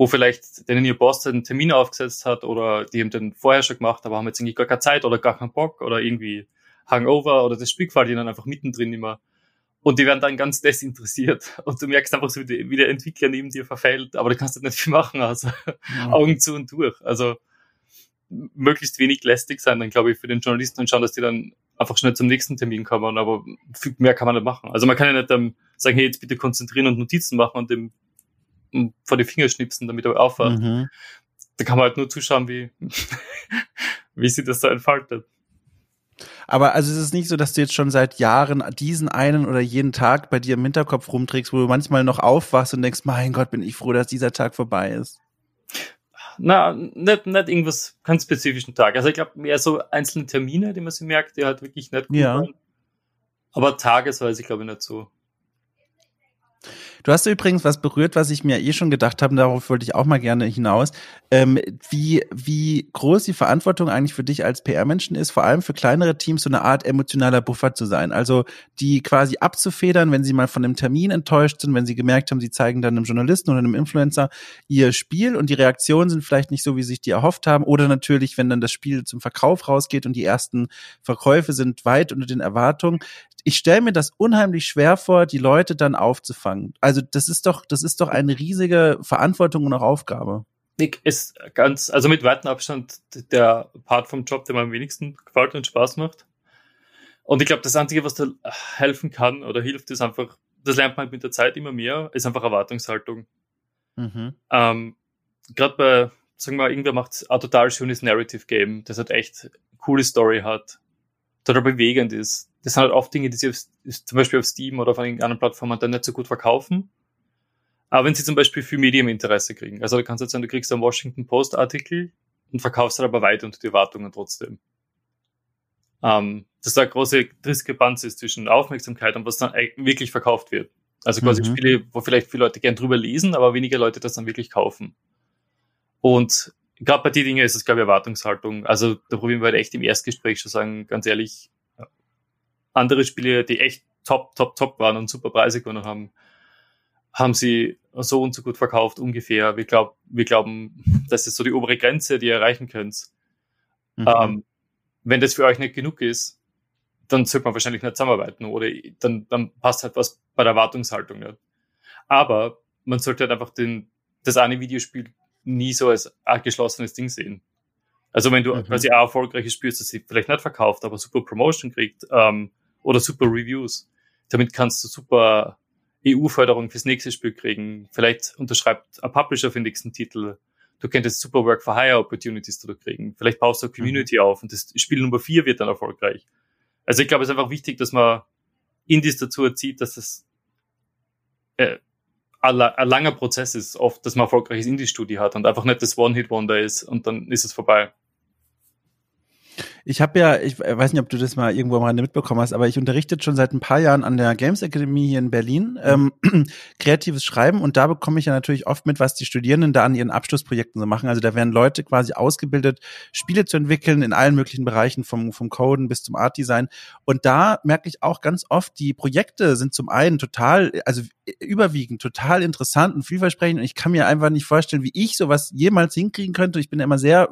wo vielleicht denen ihr Boss einen Termin aufgesetzt hat oder die haben den vorher schon gemacht, aber haben jetzt irgendwie gar keine Zeit oder gar keinen Bock oder irgendwie Hangover oder das Spiel gefällt ihnen einfach mittendrin immer. Und die werden dann ganz desinteressiert. Und du merkst einfach so, wie der Entwickler neben dir verfällt, aber du kannst halt nicht viel machen, also ja. Augen zu und durch. Also möglichst wenig lästig sein, dann glaube ich, für den Journalisten und schauen, dass die dann einfach schnell zum nächsten Termin kommen, aber viel mehr kann man nicht machen. Also man kann ja nicht ähm, sagen, hey, jetzt bitte konzentrieren und Notizen machen und dem vor die Finger schnipsen, damit er aufwacht. Mhm. Da kann man halt nur zuschauen, wie, wie sie das da entfaltet. Aber also es ist nicht so, dass du jetzt schon seit Jahren diesen einen oder jeden Tag bei dir im Hinterkopf rumträgst, wo du manchmal noch aufwachst und denkst, mein Gott, bin ich froh, dass dieser Tag vorbei ist. Na, nicht, nicht irgendwas ganz spezifischen Tag. Also ich glaube mehr so einzelne Termine, die man sich merkt, die halt wirklich nicht gut ja. waren. Aber tagesweise glaube ich nicht so. Du hast übrigens was berührt, was ich mir eh schon gedacht habe, darauf wollte ich auch mal gerne hinaus, ähm, wie, wie groß die Verantwortung eigentlich für dich als PR-Menschen ist, vor allem für kleinere Teams so eine Art emotionaler Buffer zu sein. Also die quasi abzufedern, wenn sie mal von einem Termin enttäuscht sind, wenn sie gemerkt haben, sie zeigen dann einem Journalisten oder einem Influencer ihr Spiel und die Reaktionen sind vielleicht nicht so, wie sich die erhofft haben. Oder natürlich, wenn dann das Spiel zum Verkauf rausgeht und die ersten Verkäufe sind weit unter den Erwartungen, ich stelle mir das unheimlich schwer vor, die Leute dann aufzufangen. Also das ist doch, das ist doch eine riesige Verantwortung und auch Aufgabe. Nick ist ganz, also mit weitem Abstand der Part vom Job, der mir am wenigsten gefällt und Spaß macht. Und ich glaube, das Einzige, was da helfen kann oder hilft, ist einfach, das lernt man mit der Zeit immer mehr, ist einfach Erwartungshaltung. Mhm. Ähm, Gerade bei, sagen wir mal, irgendwer macht ein total schönes Narrative Game, das halt echt coole Story hat, total bewegend ist, das sind halt oft Dinge, die sie auf, zum Beispiel auf Steam oder auf anderen Plattformen dann nicht so gut verkaufen. Aber wenn sie zum Beispiel viel Medieninteresse kriegen. Also du kannst jetzt sagen, du kriegst einen Washington Post Artikel und verkaufst halt aber weit unter die Erwartungen trotzdem. Ähm, dass da eine große Diskrepanz ist zwischen Aufmerksamkeit und was dann wirklich verkauft wird. Also quasi mhm. Spiele, wo vielleicht viele Leute gern drüber lesen, aber weniger Leute das dann wirklich kaufen. Und gerade bei den Dingen ist es, glaube ich, Erwartungshaltung. Also da probieren wir halt echt im Erstgespräch schon sagen, ganz ehrlich, andere Spiele, die echt top, top, top waren und super Preise gewonnen haben, haben sie so und so gut verkauft ungefähr. Wir, glaub, wir glauben, das ist so die obere Grenze, die ihr erreichen könnt. Mhm. Ähm, wenn das für euch nicht genug ist, dann sollte man wahrscheinlich nicht zusammenarbeiten oder dann, dann passt halt was bei der Erwartungshaltung nicht. Aber man sollte halt einfach den, das eine Videospiel nie so als geschlossenes Ding sehen. Also wenn du mhm. quasi ein erfolgreiches Spiel, das sie vielleicht nicht verkauft, aber super Promotion kriegt, ähm, oder super Reviews. Damit kannst du super EU-Förderung fürs nächste Spiel kriegen. Vielleicht unterschreibt ein Publisher für den nächsten Titel. Du könntest super Work for Hire Opportunities dadurch kriegen. Vielleicht baust du eine Community mhm. auf und das Spiel Nummer vier wird dann erfolgreich. Also ich glaube, es ist einfach wichtig, dass man Indies dazu erzieht, dass es äh, ein, ein langer Prozess ist, oft, dass man erfolgreiches Indie-Studio hat und einfach nicht das One-Hit-Wonder ist und dann ist es vorbei. Ich habe ja, ich weiß nicht, ob du das mal irgendwo am Rande mitbekommen hast, aber ich unterrichte schon seit ein paar Jahren an der Games Academy hier in Berlin mhm. ähm, kreatives Schreiben und da bekomme ich ja natürlich oft mit, was die Studierenden da an ihren Abschlussprojekten so machen. Also da werden Leute quasi ausgebildet, Spiele zu entwickeln in allen möglichen Bereichen, vom, vom Coden bis zum Art Design. Und da merke ich auch ganz oft, die Projekte sind zum einen total, also überwiegend total interessant und vielversprechend und ich kann mir einfach nicht vorstellen, wie ich sowas jemals hinkriegen könnte. Ich bin immer sehr,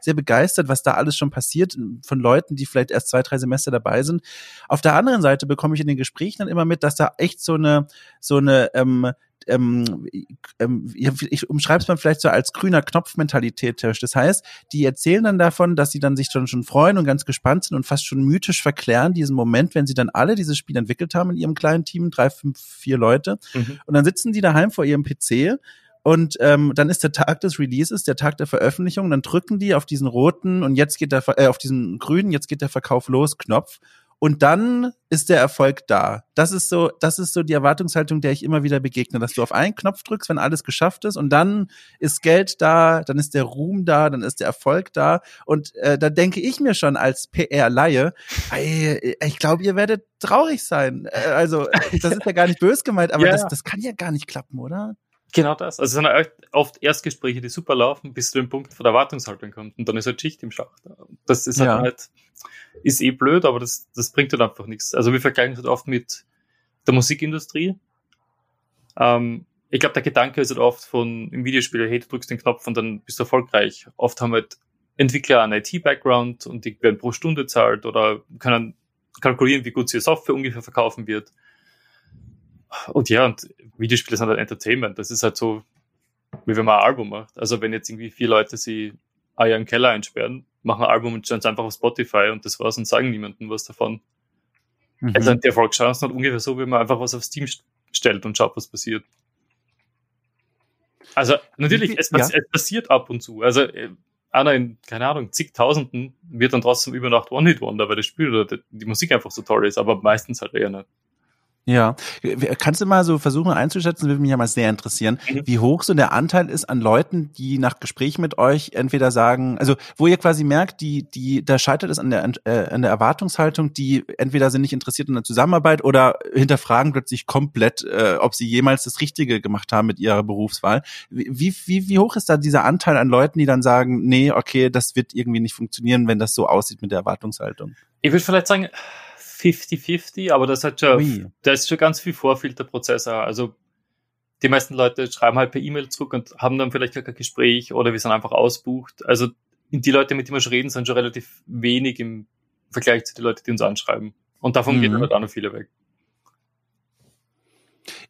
sehr begeistert, was da alles schon passiert von Leuten, die vielleicht erst zwei, drei Semester dabei sind. Auf der anderen Seite bekomme ich in den Gesprächen dann immer mit, dass da echt so eine, so eine, ähm, ähm, ähm, ich umschreibe es mal vielleicht so als grüner Knopf-Mentalität herrscht. Das heißt, die erzählen dann davon, dass sie dann sich schon, schon freuen und ganz gespannt sind und fast schon mythisch verklären diesen Moment, wenn sie dann alle dieses Spiel entwickelt haben in ihrem kleinen Team, drei, fünf, vier Leute. Mhm. Und dann sitzen die daheim vor ihrem PC und ähm, dann ist der Tag des Releases, der Tag der Veröffentlichung, dann drücken die auf diesen roten und jetzt geht der, äh, auf diesen grünen, jetzt geht der Verkauf los Knopf und dann ist der Erfolg da. Das ist so, das ist so die Erwartungshaltung, der ich immer wieder begegne, dass du auf einen Knopf drückst, wenn alles geschafft ist und dann ist Geld da, dann ist der Ruhm da, dann ist der Erfolg da und äh, da denke ich mir schon als PR-Laie, ich glaube, ihr werdet traurig sein. Äh, also das ist ja gar nicht bös gemeint, aber ja. das, das kann ja gar nicht klappen, oder? Genau das. Also es sind oft Erstgespräche, die super laufen, bis zu dem Punkt von der Erwartungshaltung kommt. Und dann ist halt Schicht im Schacht. Das ist halt, ja. halt ist eh blöd, aber das, das bringt halt einfach nichts. Also wir vergleichen es halt oft mit der Musikindustrie. Ähm, ich glaube, der Gedanke ist halt oft von im Videospiel, hey, du drückst den Knopf und dann bist du erfolgreich. Oft haben halt Entwickler einen IT-Background und die werden pro Stunde zahlt oder können kalkulieren, wie gut sie Software ungefähr verkaufen wird. Und ja, und Videospiele sind halt Entertainment. Das ist halt so, wie wenn man ein Album macht. Also wenn jetzt irgendwie vier Leute sie im Keller einsperren, machen ein Album und stellen es einfach auf Spotify und das war's und sagen niemandem was davon. Mhm. Also die Erfolgschancen hat ungefähr so, wie man einfach was auf Steam stellt und schaut, was passiert. Also natürlich, es, ja. es passiert ab und zu. Also äh, einer in, keine Ahnung, zigtausenden wird dann trotzdem über Nacht One-Hit-Wonder, weil das Spiel oder die Musik einfach so toll ist, aber meistens halt eher nicht. Ja, kannst du mal so versuchen einzuschätzen, würde mich ja mal sehr interessieren, mhm. wie hoch so der Anteil ist an Leuten, die nach Gespräch mit euch entweder sagen, also wo ihr quasi merkt, die, die, da scheitert es an der, äh, an der Erwartungshaltung, die entweder sind nicht interessiert in der Zusammenarbeit oder hinterfragen plötzlich komplett, äh, ob sie jemals das Richtige gemacht haben mit ihrer Berufswahl. Wie, wie, wie hoch ist da dieser Anteil an Leuten, die dann sagen, nee, okay, das wird irgendwie nicht funktionieren, wenn das so aussieht mit der Erwartungshaltung? Ich würde vielleicht sagen, 50-50, aber das hat schon, da ist schon ganz viel Vorfilterprozess. Also die meisten Leute schreiben halt per E-Mail zurück und haben dann vielleicht gar kein Gespräch oder wir sind einfach ausbucht. Also die Leute, mit denen wir schon reden, sind schon relativ wenig im Vergleich zu den Leuten, die uns anschreiben. Und davon mhm. gehen halt auch noch viele weg.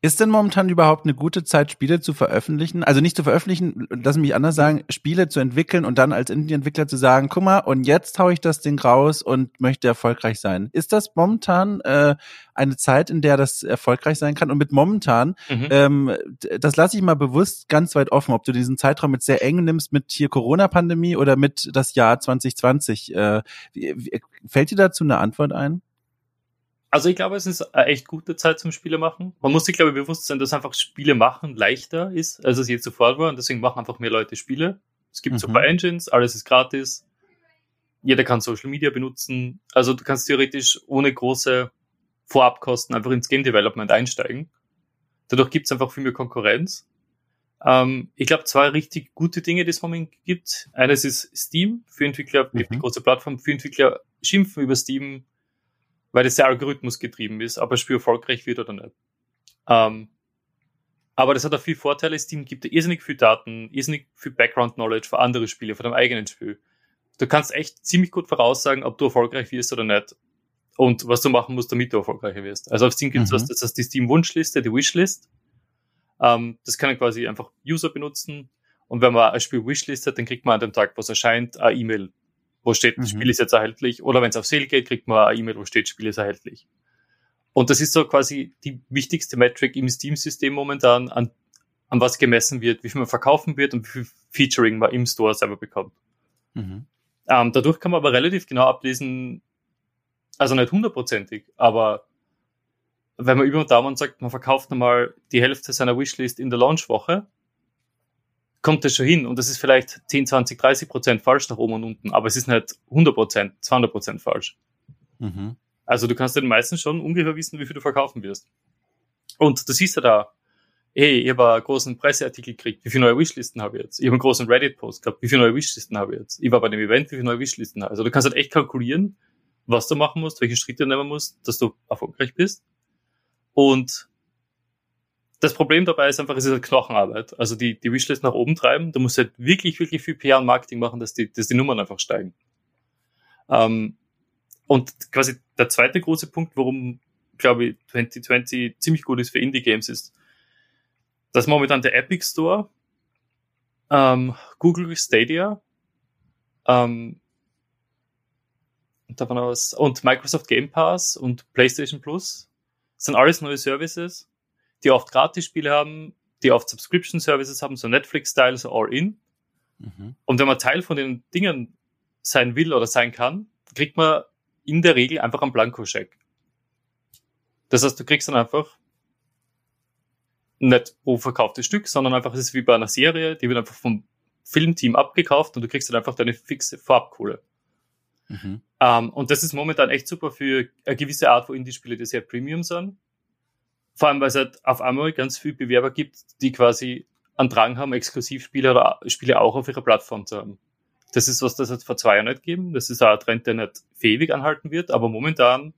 Ist denn momentan überhaupt eine gute Zeit, Spiele zu veröffentlichen? Also nicht zu veröffentlichen, lass mich anders sagen, Spiele zu entwickeln und dann als Indie-Entwickler zu sagen, guck mal, und jetzt haue ich das Ding raus und möchte erfolgreich sein. Ist das momentan äh, eine Zeit, in der das erfolgreich sein kann? Und mit momentan, mhm. ähm, das lasse ich mal bewusst ganz weit offen, ob du diesen Zeitraum mit sehr eng nimmst mit hier Corona-Pandemie oder mit das Jahr 2020. Äh, fällt dir dazu eine Antwort ein? Also ich glaube, es ist eine echt gute Zeit zum Spiele machen. Man muss sich, glaube ich, bewusst sein, dass einfach Spiele machen leichter ist, als es je zuvor war. Und deswegen machen einfach mehr Leute Spiele. Es gibt mhm. super Engines, alles ist gratis. Jeder kann Social Media benutzen. Also du kannst theoretisch ohne große Vorabkosten einfach ins Game Development einsteigen. Dadurch gibt es einfach viel mehr Konkurrenz. Ähm, ich glaube, zwei richtig gute Dinge, die es momentan gibt. Eines ist Steam für Entwickler, mhm. die große Plattform für Entwickler schimpfen über Steam weil das sehr algorithmusgetrieben ist, ob ein Spiel erfolgreich wird oder nicht. Ähm, aber das hat auch viel Vorteile. Steam gibt dir irrsinnig viel Daten, irrsinnig viel Background-Knowledge für andere Spiele, für deinem eigenen Spiel. Du kannst echt ziemlich gut voraussagen, ob du erfolgreich wirst oder nicht. Und was du machen musst, damit du erfolgreicher wirst. Also auf Steam gibt es mhm. was, das heißt die Steam-Wunschliste, die Wishlist. Ähm, das können quasi einfach User benutzen. Und wenn man ein Spiel wishlistet, dann kriegt man an dem Tag, was erscheint, eine E-Mail wo steht, mhm. Spiel ist jetzt erhältlich. Oder wenn es auf Sale geht, kriegt man eine E-Mail, wo steht, Spiel ist erhältlich. Und das ist so quasi die wichtigste Metric im Steam-System momentan, an, an was gemessen wird, wie viel man verkaufen wird und wie viel Featuring man im Store selber bekommt. Mhm. Ähm, dadurch kann man aber relativ genau ablesen, also nicht hundertprozentig, aber wenn man über und Daumen sagt, man verkauft nochmal die Hälfte seiner Wishlist in der Launchwoche, kommt das schon hin und das ist vielleicht 10, 20, 30 Prozent falsch nach oben und unten, aber es ist nicht 100 Prozent, 200 Prozent falsch. Mhm. Also du kannst den meisten schon ungefähr wissen, wie viel du verkaufen wirst. Und das siehst du da. Hey, ich habe einen großen Presseartikel gekriegt, wie viele neue Wishlisten habe ich jetzt? Ich habe einen großen Reddit-Post gehabt, wie viele neue Wishlisten habe ich jetzt? Ich war bei dem Event, wie viele neue Wishlisten habe ich? Also du kannst halt echt kalkulieren, was du machen musst, welche Schritte du nehmen musst, dass du erfolgreich bist. Und das Problem dabei ist einfach, es ist halt Knochenarbeit. Also die, die Wishlist nach oben treiben, da musst du halt wirklich, wirklich viel PR und Marketing machen, dass die, dass die Nummern einfach steigen. Ähm, und quasi der zweite große Punkt, warum, glaube ich, 2020 ziemlich gut ist für Indie-Games, ist, dass momentan der Epic Store, ähm, Google Stadia, ähm, davon aus, und Microsoft Game Pass und PlayStation Plus sind alles neue Services, die oft Gratis-Spiele haben, die oft Subscription Services haben, so Netflix-Style, so All-In. Mhm. Und wenn man Teil von den Dingen sein will oder sein kann, kriegt man in der Regel einfach einen Blankoscheck. Das heißt, du kriegst dann einfach nicht pro verkauftes Stück, sondern einfach, es ist wie bei einer Serie, die wird einfach vom Filmteam abgekauft und du kriegst dann einfach deine fixe Farbkohle. Mhm. Um, und das ist momentan echt super für eine gewisse Art von Indie-Spiele, die sehr Premium sind. Vor allem, weil es halt auf einmal ganz viele Bewerber gibt, die quasi einen Drang haben, Exklusivspiele oder Spiele auch auf ihrer Plattform zu haben. Das ist was, das hat vor zwei Jahren nicht gegeben. Das ist auch ein Trend, der nicht ewig anhalten wird. Aber momentan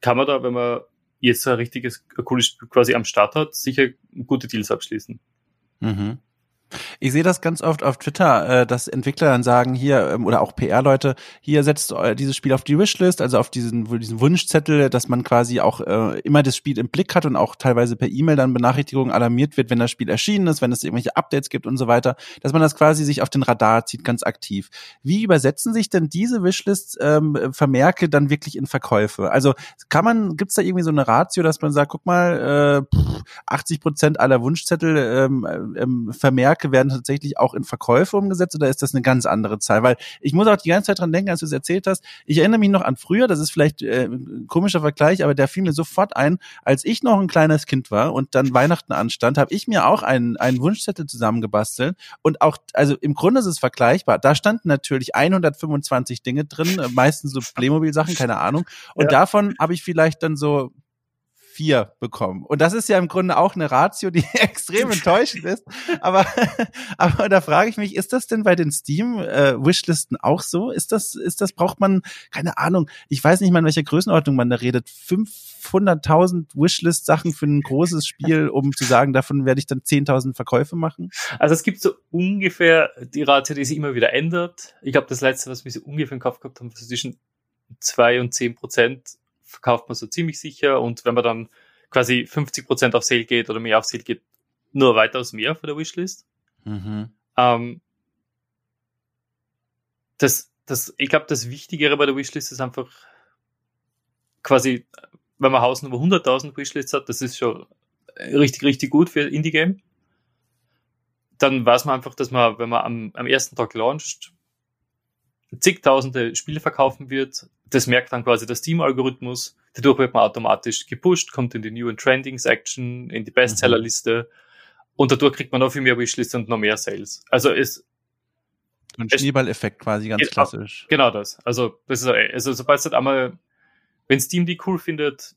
kann man da, wenn man jetzt so ein richtiges, ein cooles Spiel quasi am Start hat, sicher gute Deals abschließen. Mhm. Ich sehe das ganz oft auf Twitter, äh, dass Entwickler dann sagen, hier, ähm, oder auch PR-Leute, hier setzt äh, dieses Spiel auf die Wishlist, also auf diesen, diesen Wunschzettel, dass man quasi auch äh, immer das Spiel im Blick hat und auch teilweise per E-Mail dann Benachrichtigungen alarmiert wird, wenn das Spiel erschienen ist, wenn es irgendwelche Updates gibt und so weiter, dass man das quasi sich auf den Radar zieht, ganz aktiv. Wie übersetzen sich denn diese Wishlist-Vermerke ähm, dann wirklich in Verkäufe? Also kann man, gibt's da irgendwie so eine Ratio, dass man sagt, guck mal, äh, 80 Prozent aller Wunschzettel ähm, ähm, Vermerke Werke werden tatsächlich auch in Verkäufe umgesetzt oder ist das eine ganz andere Zahl? Weil ich muss auch die ganze Zeit dran denken, als du es erzählt hast. Ich erinnere mich noch an früher, das ist vielleicht äh, ein komischer Vergleich, aber der fiel mir sofort ein, als ich noch ein kleines Kind war und dann Weihnachten anstand, habe ich mir auch einen, einen Wunschzettel zusammengebastelt und auch, also im Grunde ist es vergleichbar. Da standen natürlich 125 Dinge drin, meistens so Playmobil-Sachen, keine Ahnung. Und ja. davon habe ich vielleicht dann so vier bekommen. Und das ist ja im Grunde auch eine Ratio, die extrem enttäuschend ist. Aber, aber da frage ich mich, ist das denn bei den Steam-Wishlisten äh, auch so? Ist das, ist das, braucht man, keine Ahnung, ich weiß nicht mal, in welcher Größenordnung man da redet, 500.000 Wishlist-Sachen für ein großes Spiel, um zu sagen, davon werde ich dann 10.000 Verkäufe machen? Also es gibt so ungefähr die Ratio, die sich immer wieder ändert. Ich glaube, das letzte, was wir so ungefähr im Kopf gehabt haben, zwischen zwei und zehn Prozent verkauft man so ziemlich sicher und wenn man dann quasi 50 Prozent auf Sale geht oder mehr auf Sale geht, nur weitaus mehr von der Wishlist. Mhm. Ähm, das, das, ich glaube, das Wichtigere bei der Wishlist ist einfach quasi, wenn man Hausnummer 100.000 Wishlists hat, das ist schon richtig, richtig gut für Indie-Game. Dann weiß man einfach, dass man, wenn man am, am ersten Tag launcht, zigtausende Spiele verkaufen wird. Das merkt dann quasi der Steam-Algorithmus. Dadurch wird man automatisch gepusht, kommt in die New and Trending Section, in die Bestseller-Liste. Und dadurch kriegt man noch viel mehr Wishlist und noch mehr Sales. Also es, ein Schneeball-Effekt quasi ganz klassisch. Genau das. Also, das ist, also sobald es halt einmal, wenn Steam die cool findet,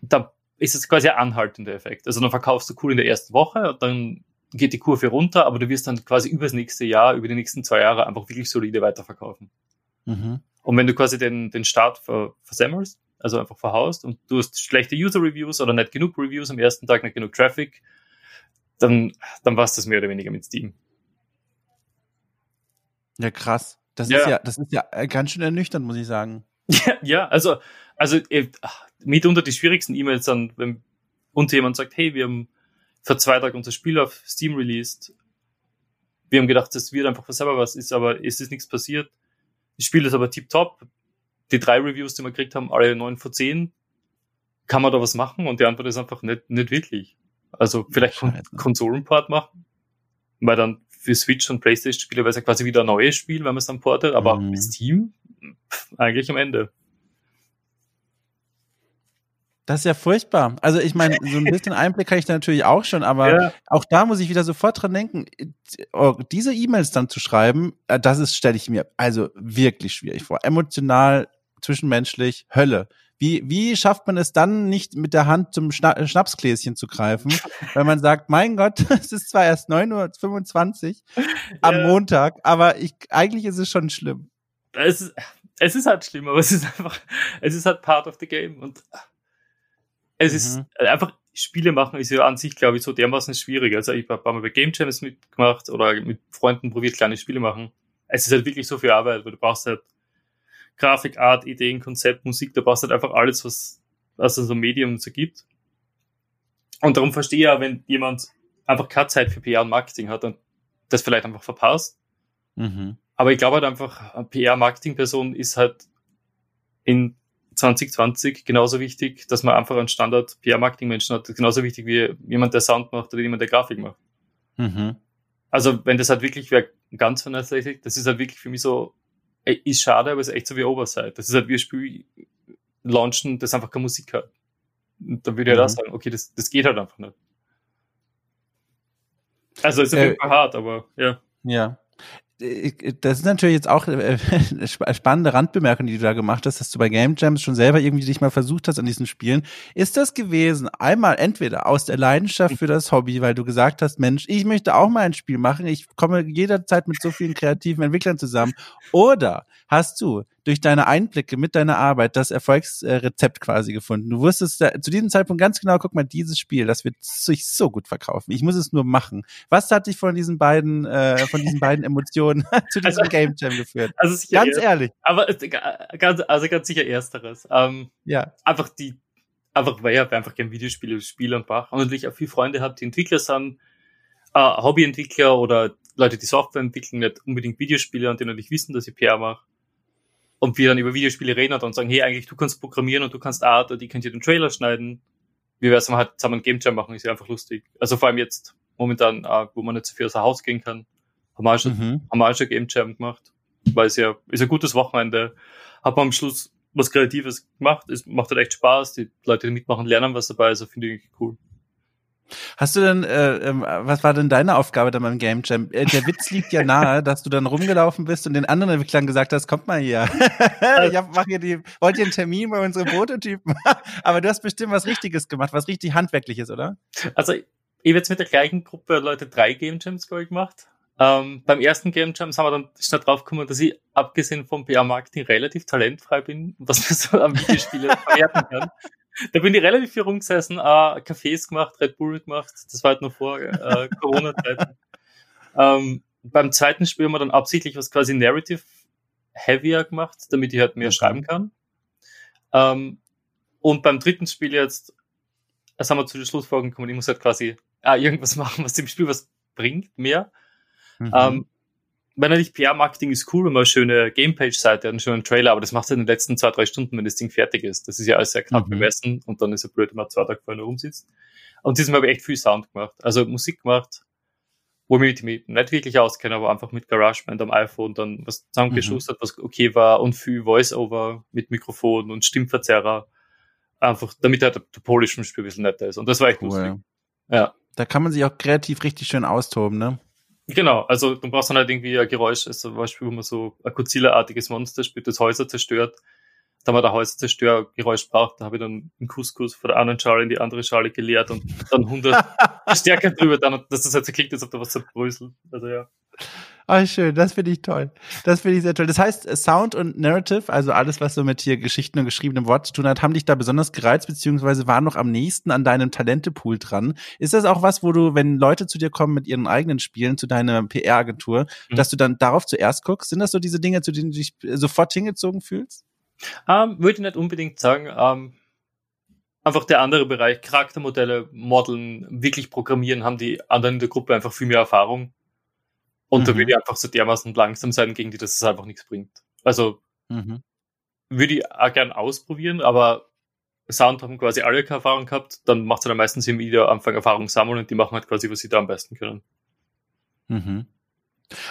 dann ist es quasi ein anhaltender Effekt. Also dann verkaufst du cool in der ersten Woche und dann geht die Kurve runter, aber du wirst dann quasi übers nächste Jahr, über die nächsten zwei Jahre einfach wirklich solide weiterverkaufen. Mhm. Und wenn du quasi den, den Start ver, versemmelst, also einfach verhaust und du hast schlechte User-Reviews oder nicht genug Reviews am ersten Tag, nicht genug Traffic, dann, dann war es das mehr oder weniger mit Steam. Ja, krass. Das ja. ist ja, das ist ja äh, ganz schön ernüchternd, muss ich sagen. Ja, ja also, also äh, mitunter die schwierigsten E-Mails dann, wenn uns jemand sagt, hey, wir haben vor zwei Tagen unser Spiel auf Steam released. Wir haben gedacht, das wird einfach selber was, ist aber es ist nichts passiert. Das Spiel ist aber tiptop. Die drei Reviews, die wir gekriegt haben, alle neun von zehn. Kann man da was machen? Und die Antwort ist einfach nicht, nicht wirklich. Also vielleicht Kon Konsolenport machen, weil dann für Switch und Playstation Spiele wäre es ja quasi wieder ein neues Spiel, wenn man es dann portet, aber mhm. Steam pff, eigentlich am Ende. Das ist ja furchtbar. Also ich meine, so ein bisschen Einblick kann ich da natürlich auch schon, aber ja. auch da muss ich wieder sofort dran denken, oh, diese E-Mails dann zu schreiben, äh, das ist, stelle ich mir also wirklich schwierig vor. Emotional, zwischenmenschlich, Hölle. Wie, wie schafft man es dann nicht mit der Hand zum Schna Schnapsgläschen zu greifen, weil man sagt, mein Gott, es ist zwar erst 9.25 Uhr am ja. Montag, aber ich, eigentlich ist es schon schlimm. Es ist, es ist halt schlimm, aber es ist einfach, es ist halt part of the game und es mhm. ist äh, einfach, Spiele machen ist ja an sich, glaube ich, so dermaßen schwierig. Also ich habe mal bei Game Jams mitgemacht oder mit Freunden probiert, kleine Spiele machen. Es ist halt wirklich so viel Arbeit, weil du brauchst halt Grafik, Art, Ideen, Konzept, Musik, da brauchst halt einfach alles, was, was es so Medium so gibt. Und darum verstehe ich ja, wenn jemand einfach keine Zeit für PR und Marketing hat und das vielleicht einfach verpasst. Mhm. Aber ich glaube halt einfach, eine PR-Marketing-Person ist halt in 2020 genauso wichtig, dass man einfach einen Standard PR-Marketing-Menschen hat, genauso wichtig wie jemand, der Sound macht oder jemand, der Grafik macht. Mhm. Also wenn das halt wirklich wer ganz vernachlässigt, das ist halt wirklich für mich so, ist schade, aber es ist echt so wie Oversight. Das ist halt wie ein Spiel launchen, das einfach keine Musik hat. Und dann würde ich mhm. halt auch sagen, okay, das, das geht halt einfach nicht. Also ist auf jeden Fall hart, aber ja. Ja das ist natürlich jetzt auch eine äh, spannende Randbemerkung, die du da gemacht hast, dass du bei Game Jams schon selber irgendwie dich mal versucht hast an diesen Spielen. Ist das gewesen, einmal entweder aus der Leidenschaft für das Hobby, weil du gesagt hast, Mensch, ich möchte auch mal ein Spiel machen, ich komme jederzeit mit so vielen kreativen Entwicklern zusammen, oder hast du durch deine Einblicke mit deiner Arbeit das Erfolgsrezept quasi gefunden. Du wusstest da, zu diesem Zeitpunkt ganz genau, guck mal, dieses Spiel, das wird sich so gut verkaufen. Ich muss es nur machen. Was hat dich von diesen beiden, äh, von diesen beiden Emotionen zu diesem also, Game Jam geführt? Also sicher ganz ehrlich. Aber ganz, also ganz sicher ersteres. Ähm, ja. Einfach die, einfach weil ich einfach gerne Videospiele spiele und mache und natürlich auch viele Freunde habe, die Entwickler sind, äh, Hobbyentwickler oder Leute, die Software entwickeln, nicht unbedingt Videospiele und die natürlich wissen, dass ich PR mache und wir dann über Videospiele reden und dann sagen, hey, eigentlich du kannst programmieren und du kannst Art und die könnt ihr den Trailer schneiden. Wie wär's, wenn wir halt zusammen ein Game Jam machen, ist ja einfach lustig. Also vor allem jetzt momentan, wo man nicht so viel aus dem Haus gehen kann, haben wir auch schon, mhm. haben wir auch schon Game Jam gemacht. Weil es ja, ist ein gutes Wochenende. Hat man am Schluss was Kreatives gemacht, es macht halt echt Spaß, die Leute, die mitmachen, lernen was dabei, also finde ich cool. Hast du denn, äh, äh, was war denn deine Aufgabe dann beim Game Jam? Äh, der Witz liegt ja nahe, dass du dann rumgelaufen bist und den anderen Entwicklern gesagt hast, kommt mal hier. ich hab, mach hier die, wollt ihr einen Termin bei unseren Prototypen? Aber du hast bestimmt was Richtiges gemacht, was richtig Handwerkliches, oder? Also, ich habe jetzt mit der gleichen Gruppe Leute drei Game Jams gemacht. Ähm, beim ersten Game Jam haben wir dann schnell draufgekommen, dass ich abgesehen vom PR-Marketing relativ talentfrei bin, was man so am Videospiele verwerten kann da bin ich relativ viel rumgesessen, äh, Cafés gemacht, Red Bull gemacht. Das war halt noch vor äh, Corona-Zeiten. ähm, beim zweiten Spiel haben wir dann absichtlich was quasi Narrative heavier gemacht, damit ich halt mehr mhm. schreiben kann. Ähm, und beim dritten Spiel jetzt, das haben wir zu den Schlussfolgerungen gekommen, ich muss halt quasi ah, irgendwas machen, was dem Spiel was bringt, mehr. Mhm. Ähm, wenn natürlich PR-Marketing ist cool, wenn man eine schöne Gamepage-Seite hat, einen schönen Trailer, aber das macht in den letzten zwei, drei Stunden, wenn das Ding fertig ist. Das ist ja alles sehr knapp mhm. bemessen und dann ist es blöd, wenn man zwei Tage vorher rumsitzt. Und diesmal habe ich echt viel Sound gemacht. Also Musik gemacht, wo ich mich nicht wirklich auskenne, aber einfach mit GarageBand am iPhone dann was zusammengeschustert, mhm. was okay war und viel Voice-Over mit Mikrofon und Stimmverzerrer. Einfach, damit halt der polischen Spiel ein bisschen netter ist. Und das war echt cool. lustig. Ja. Da kann man sich auch kreativ richtig schön austoben, ne? Genau, also du brauchst dann halt irgendwie ein Geräusch, also zum Beispiel, wo man so ein Godzilla-artiges Monster spielt, das Häuser zerstört. Da man der Häuserzerstörgeräusch braucht, da habe ich dann einen Couscous von der einen Schale in die andere Schale geleert und dann 100 Stärke drüber, dann, dass das halt so klingt, als ob da was zerbröselt. Also ja. Ah, schön, das finde ich toll. Das finde ich sehr toll. Das heißt, Sound und Narrative, also alles, was so mit hier Geschichten und geschriebenem Wort zu tun hat, haben dich da besonders gereizt, beziehungsweise waren noch am nächsten an deinem Talentepool dran. Ist das auch was, wo du, wenn Leute zu dir kommen mit ihren eigenen Spielen, zu deiner PR-Agentur, mhm. dass du dann darauf zuerst guckst? Sind das so diese Dinge, zu denen du dich sofort hingezogen fühlst? Ähm, würde ich nicht unbedingt sagen. Ähm, einfach der andere Bereich, Charaktermodelle, Modeln, wirklich programmieren, haben die anderen in der Gruppe einfach viel mehr Erfahrung. Und mhm. da würde ich einfach so dermaßen langsam sein, gegen die dass es einfach nichts bringt. Also mhm. würde ich auch gern ausprobieren, aber Sound haben quasi alle keine Erfahrung gehabt, dann macht es dann meistens im wieder Anfang Erfahrung sammeln und die machen halt quasi, was sie da am besten können. Mhm.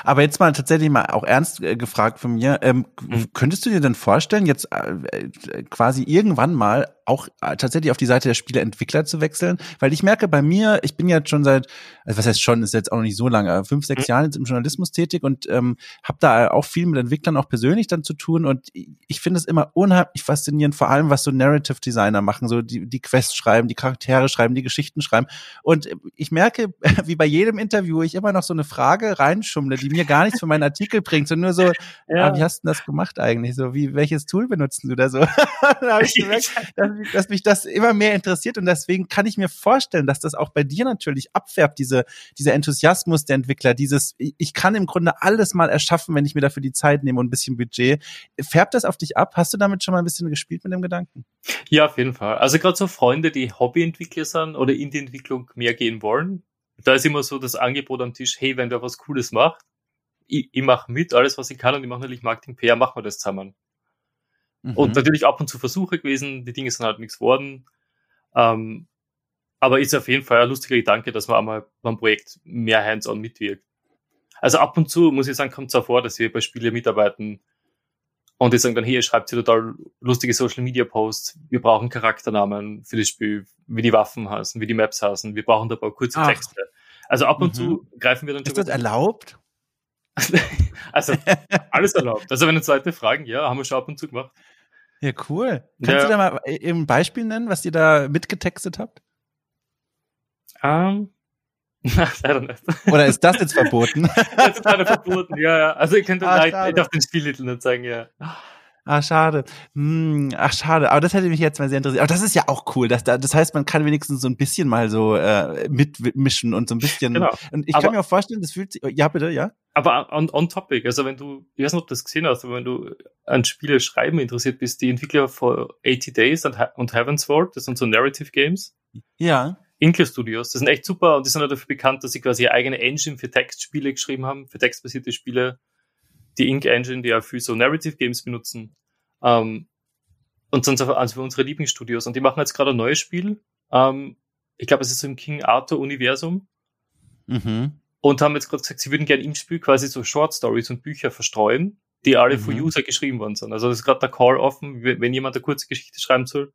Aber jetzt mal tatsächlich mal auch ernst äh, gefragt von mir, ähm, mhm. könntest du dir denn vorstellen, jetzt äh, äh quasi irgendwann mal auch äh, tatsächlich auf die Seite der Spieleentwickler zu wechseln, weil ich merke bei mir, ich bin jetzt schon seit, also was heißt schon, ist jetzt auch noch nicht so lange, fünf, sechs mhm. Jahren jetzt im Journalismus tätig und ähm, habe da auch viel mit Entwicklern auch persönlich dann zu tun und ich finde es immer unheimlich faszinierend, vor allem was so Narrative Designer machen, so die, die Quests schreiben, die Charaktere schreiben, die Geschichten schreiben und ich merke, wie bei jedem Interview ich immer noch so eine Frage reinschummle, die mir gar nichts für meinen Artikel bringt, sondern nur so, ja. ah, wie hast du das gemacht eigentlich? So, wie, welches Tool benutzen du da so? da habe ich gemerkt, dass dass mich das immer mehr interessiert und deswegen kann ich mir vorstellen, dass das auch bei dir natürlich abfärbt, diese, dieser Enthusiasmus der Entwickler, dieses, ich kann im Grunde alles mal erschaffen, wenn ich mir dafür die Zeit nehme und ein bisschen Budget. Färbt das auf dich ab? Hast du damit schon mal ein bisschen gespielt mit dem Gedanken? Ja, auf jeden Fall. Also gerade so Freunde, die Hobbyentwickler sind oder in die Entwicklung mehr gehen wollen, da ist immer so das Angebot am Tisch, hey, wenn der was Cooles macht, ich, ich mache mit, alles was ich kann und ich mache natürlich Marketing PR, machen wir das zusammen. Mhm. Und natürlich ab und zu Versuche gewesen, die Dinge sind halt nichts geworden. Ähm, aber ist auf jeden Fall ein lustiger Gedanke, dass man einmal beim Projekt mehr hands-on mitwirkt. Also ab und zu, muss ich sagen, kommt es auch vor, dass wir bei Spiele mitarbeiten und die sagen dann, hier, schreibt ihr total lustige Social Media Posts, wir brauchen Charakternamen für das Spiel, wie die Waffen heißen, wie die Maps heißen, wir brauchen da ein paar kurze Ach. Texte. Also ab und mhm. zu greifen wir dann schon. Ist das erlaubt? also alles erlaubt. Also wenn uns Leute fragen, ja, haben wir schon ab und zu gemacht. Ja, cool. Kannst ja. du da mal eben ein Beispiel nennen, was ihr da mitgetextet habt? Um, ähm, leider nicht. Oder ist das jetzt verboten? das ist leider verboten, ja, ja. Also ihr könnt ah, leider auf den Spieltitel nicht sagen, ja. Ah, schade. Hm, ach, schade. Aber das hätte mich jetzt mal sehr interessiert. Aber das ist ja auch cool. Dass da, das heißt, man kann wenigstens so ein bisschen mal so äh, mitmischen und so ein bisschen. Genau. Und ich aber, kann mir auch vorstellen, das fühlt sich. Ja, bitte, ja. Aber on, on topic, also wenn du, ich weiß nicht, ob du das gesehen hast, aber wenn du an Spiele schreiben interessiert bist, die Entwickler von 80 Days und, und Heavensward, das sind so Narrative Games. Ja. Inkle Studios, das sind echt super und die sind auch dafür bekannt, dass sie quasi ihre eigene Engine für Textspiele geschrieben haben, für textbasierte Spiele die Ink Engine, die ja für so Narrative Games benutzen. Ähm, und sind also für unsere Lieblingsstudios. Und die machen jetzt gerade ein neues Spiel. Ähm, ich glaube, es ist so im King Arthur Universum. Mhm. Und haben jetzt gerade gesagt, sie würden gerne im Spiel quasi so Short Stories und Bücher verstreuen, die alle mhm. für User geschrieben worden sind. Also das ist gerade der Call offen, wenn jemand eine kurze Geschichte schreiben soll,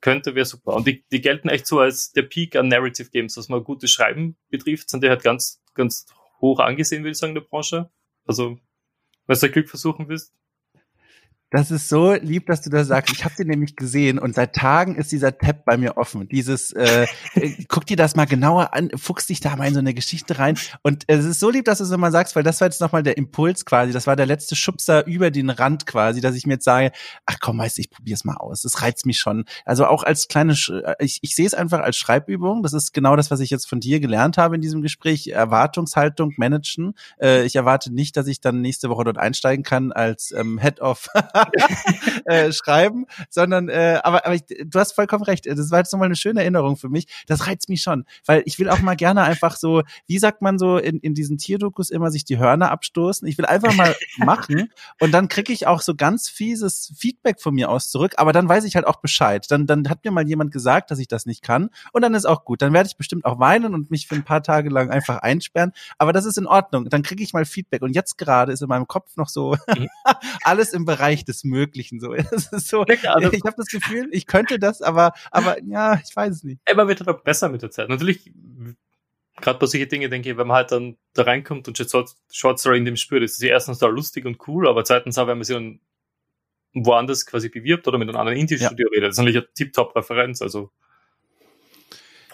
könnte, wäre super. Und die, die gelten echt so als der Peak an Narrative Games, was mal gutes Schreiben betrifft, sind die halt ganz, ganz hoch angesehen, würde ich sagen, in der Branche. Also was du Glück versuchen willst. Das ist so lieb, dass du das sagst. Ich habe den nämlich gesehen und seit Tagen ist dieser Tab bei mir offen. Dieses, äh, äh, guck dir das mal genauer an, fuchst dich da mal in so eine Geschichte rein. Und es ist so lieb, dass du es immer sagst, weil das war jetzt nochmal der Impuls quasi. Das war der letzte Schubser über den Rand quasi, dass ich mir jetzt sage, ach komm, weißt du, ich probier's mal aus. Das reizt mich schon. Also auch als kleine, Sch ich, ich sehe es einfach als Schreibübung. Das ist genau das, was ich jetzt von dir gelernt habe in diesem Gespräch. Erwartungshaltung managen. Äh, ich erwarte nicht, dass ich dann nächste Woche dort einsteigen kann als ähm, Head of äh, schreiben, sondern äh, aber, aber ich, du hast vollkommen recht. Das war jetzt nochmal eine schöne Erinnerung für mich. Das reizt mich schon, weil ich will auch mal gerne einfach so, wie sagt man so in, in diesen Tierdokus immer sich die Hörner abstoßen. Ich will einfach mal machen und dann kriege ich auch so ganz fieses Feedback von mir aus zurück, aber dann weiß ich halt auch Bescheid. Dann, dann hat mir mal jemand gesagt, dass ich das nicht kann und dann ist auch gut. Dann werde ich bestimmt auch weinen und mich für ein paar Tage lang einfach einsperren, aber das ist in Ordnung. Dann kriege ich mal Feedback und jetzt gerade ist in meinem Kopf noch so mhm. alles im Bereich des Möglichen so. Es ist so also, ich habe das Gefühl, ich könnte das, aber, aber ja, ich weiß es nicht. Immer wird halt besser mit der Zeit. Natürlich, gerade bei solchen Dingen denke ich, wenn man halt dann da reinkommt und Short Story in dem spürt, ist sie erstens da lustig und cool, aber zweitens auch, wenn man sie dann woanders quasi bewirbt oder mit einem anderen Indie-Studio ja. redet. Das ist natürlich eine Tip-Top-Referenz, also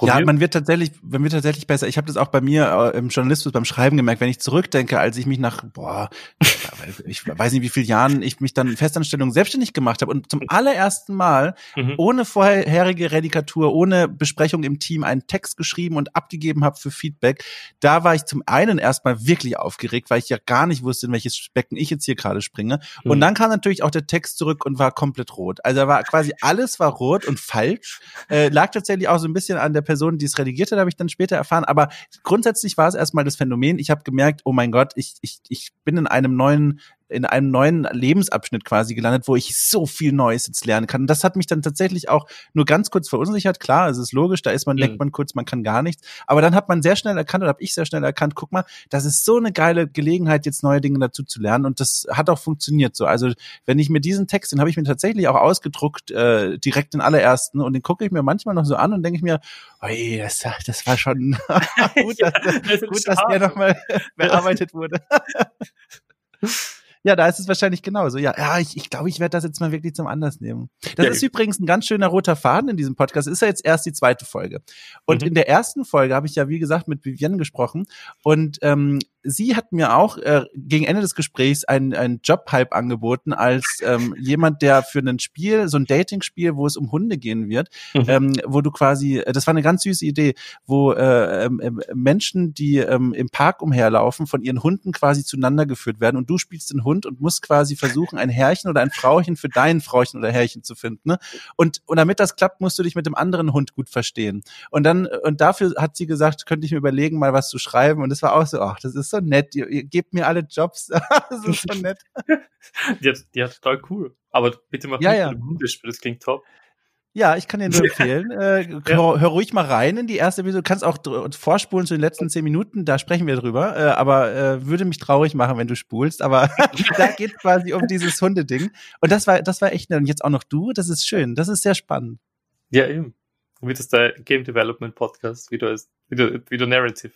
ja, man wird tatsächlich, man wird tatsächlich besser. Ich habe das auch bei mir äh, im Journalismus beim Schreiben gemerkt, wenn ich zurückdenke, als ich mich nach, boah, ich weiß nicht, wie viele Jahren ich mich dann in Festanstellung selbstständig gemacht habe und zum allerersten Mal mhm. ohne vorherige Redikatur, ohne Besprechung im Team einen Text geschrieben und abgegeben habe für Feedback. Da war ich zum einen erstmal wirklich aufgeregt, weil ich ja gar nicht wusste, in welches Becken ich jetzt hier gerade springe. Mhm. Und dann kam natürlich auch der Text zurück und war komplett rot. Also war quasi alles war rot und falsch. Äh, lag tatsächlich auch so ein bisschen an der Person, die es redigiert hat, habe ich dann später erfahren. Aber grundsätzlich war es erstmal das Phänomen. Ich habe gemerkt, oh mein Gott, ich, ich, ich bin in einem neuen in einem neuen Lebensabschnitt quasi gelandet, wo ich so viel Neues jetzt lernen kann. Und das hat mich dann tatsächlich auch nur ganz kurz verunsichert. Klar, es ist logisch, da ist man, mhm. denkt man kurz, man kann gar nichts. Aber dann hat man sehr schnell erkannt, oder habe ich sehr schnell erkannt, guck mal, das ist so eine geile Gelegenheit, jetzt neue Dinge dazu zu lernen. Und das hat auch funktioniert so. Also wenn ich mir diesen Text, den habe ich mir tatsächlich auch ausgedruckt, äh, direkt den allerersten, und den gucke ich mir manchmal noch so an und denke ich mir, oi, das, das war schon gut, dass, das gut, dass der nochmal bearbeitet wurde. Ja, da ist es wahrscheinlich genauso. Ja, ja, ich, ich glaube, ich werde das jetzt mal wirklich zum Anlass nehmen. Das ja, ist übrigens ein ganz schöner roter Faden in diesem Podcast. Ist ja jetzt erst die zweite Folge. Und mhm. in der ersten Folge habe ich ja, wie gesagt, mit Vivienne gesprochen. Und ähm, sie hat mir auch äh, gegen Ende des Gesprächs einen, einen Job-Hype angeboten als ähm, jemand, der für ein Spiel, so ein Dating-Spiel, wo es um Hunde gehen wird, mhm. ähm, wo du quasi, äh, das war eine ganz süße Idee, wo äh, äh, Menschen, die ähm, im Park umherlaufen, von ihren Hunden quasi zueinander geführt werden und du spielst den Hund und musst quasi versuchen, ein Herrchen oder ein Frauchen für dein Frauchen oder Herrchen zu finden. Ne? Und, und damit das klappt, musst du dich mit dem anderen Hund gut verstehen. Und dann, und dafür hat sie gesagt, könnte ich mir überlegen, mal was zu schreiben. Und das war auch so, ach, das ist ist so nett. Ihr, ihr gebt mir alle Jobs. das ist so nett. ja, ja, total cool. Aber bitte mach Ja, nicht ja. ein Hundespiel, das klingt top. Ja, ich kann dir nur empfehlen. Äh, hör, hör ruhig mal rein in die erste Episode. Du kannst auch vorspulen zu den letzten zehn Minuten, da sprechen wir drüber. Äh, aber äh, würde mich traurig machen, wenn du spulst. Aber da geht quasi um dieses Hundeding. Und das war, das war echt nett. Und jetzt auch noch du, das ist schön. Das ist sehr spannend. Ja, eben. Wie das der Game Development Podcast, wie du, wie du, wie du Narrative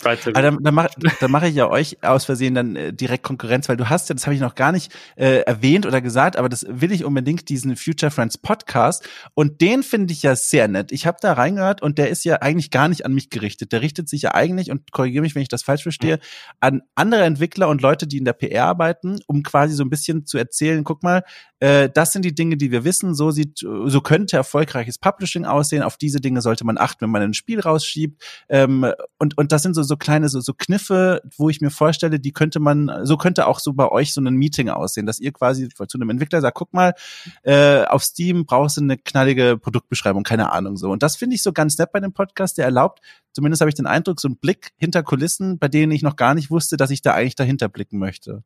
Writer Aber dann, dann mache dann mach ich ja euch aus Versehen dann äh, direkt Konkurrenz, weil du hast ja, das habe ich noch gar nicht äh, erwähnt oder gesagt, aber das will ich unbedingt, diesen Future Friends Podcast. Und den finde ich ja sehr nett. Ich habe da reingehört und der ist ja eigentlich gar nicht an mich gerichtet. Der richtet sich ja eigentlich, und korrigiere mich, wenn ich das falsch verstehe, an andere Entwickler und Leute, die in der PR arbeiten, um quasi so ein bisschen zu erzählen, guck mal, äh, das sind die Dinge, die wir wissen, so sieht, so könnte erfolgreiches Publishing aussehen, auf diese Dinge sollte man achten, wenn man ein Spiel rausschiebt. Ähm, und, und das sind so, so kleine, so, so Kniffe, wo ich mir vorstelle, die könnte man, so könnte auch so bei euch so ein Meeting aussehen, dass ihr quasi zu einem Entwickler sagt, guck mal, äh, auf Steam brauchst du eine knallige Produktbeschreibung, keine Ahnung so. Und das finde ich so ganz nett bei dem Podcast, der erlaubt, zumindest habe ich den Eindruck, so einen Blick hinter Kulissen, bei denen ich noch gar nicht wusste, dass ich da eigentlich dahinter blicken möchte.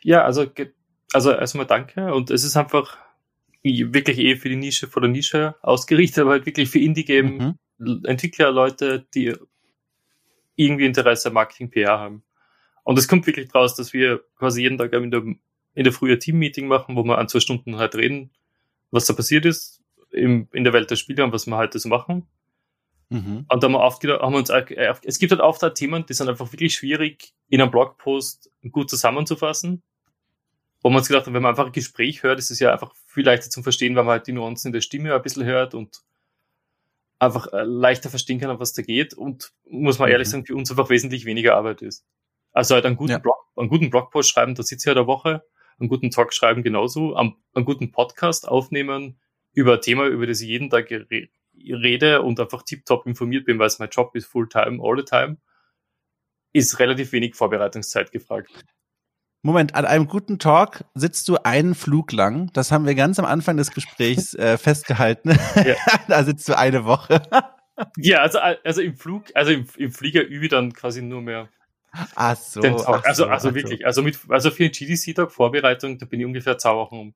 Ja, also, also erstmal danke. Und es ist einfach wirklich eh für die Nische vor der Nische ausgerichtet, aber halt wirklich für Indie-Game Mhm. Entwickler, Leute, die irgendwie Interesse am Marketing PR haben. Und es kommt wirklich draus, dass wir quasi jeden Tag in der, in der Früh ein Team-Meeting machen, wo wir an zwei Stunden halt reden, was da passiert ist im, in der Welt der Spiele und was wir heute so machen. Mhm. Und da haben wir, oft, haben wir uns, es gibt halt oft auch Themen, die sind einfach wirklich schwierig in einem Blogpost gut zusammenzufassen. Wo man uns gedacht hat, wenn man einfach ein Gespräch hört, ist es ja einfach viel leichter zum Verstehen, weil man halt die Nuancen in der Stimme ein bisschen hört und einfach äh, leichter verstehen kann, um was da geht. Und muss man ehrlich Mhm. sagen, für uns einfach wesentlich weniger Arbeit ist. Also halt einen guten, Ja. Blog, einen guten Blogpost schreiben, da sitzt ja eine Woche, einen guten Talk schreiben genauso, am- einen guten Podcast aufnehmen über ein Thema, über das ich jeden Tag re- rede und einfach tiptop informiert bin, weil es mein Job ist, full-time, all the time, ist relativ wenig Vorbereitungszeit gefragt. Moment, an einem guten Talk sitzt du einen Flug lang. Das haben wir ganz am Anfang des Gesprächs äh, festgehalten. Ja. da sitzt du eine Woche. Ja, also, also im Flug, also im, im Flieger übe ich dann quasi nur mehr Ach so. den Talk. Also, so, also ach so. wirklich, also mit, also für den GDC-Tag Vorbereitung, da bin ich ungefähr zwei Wochen um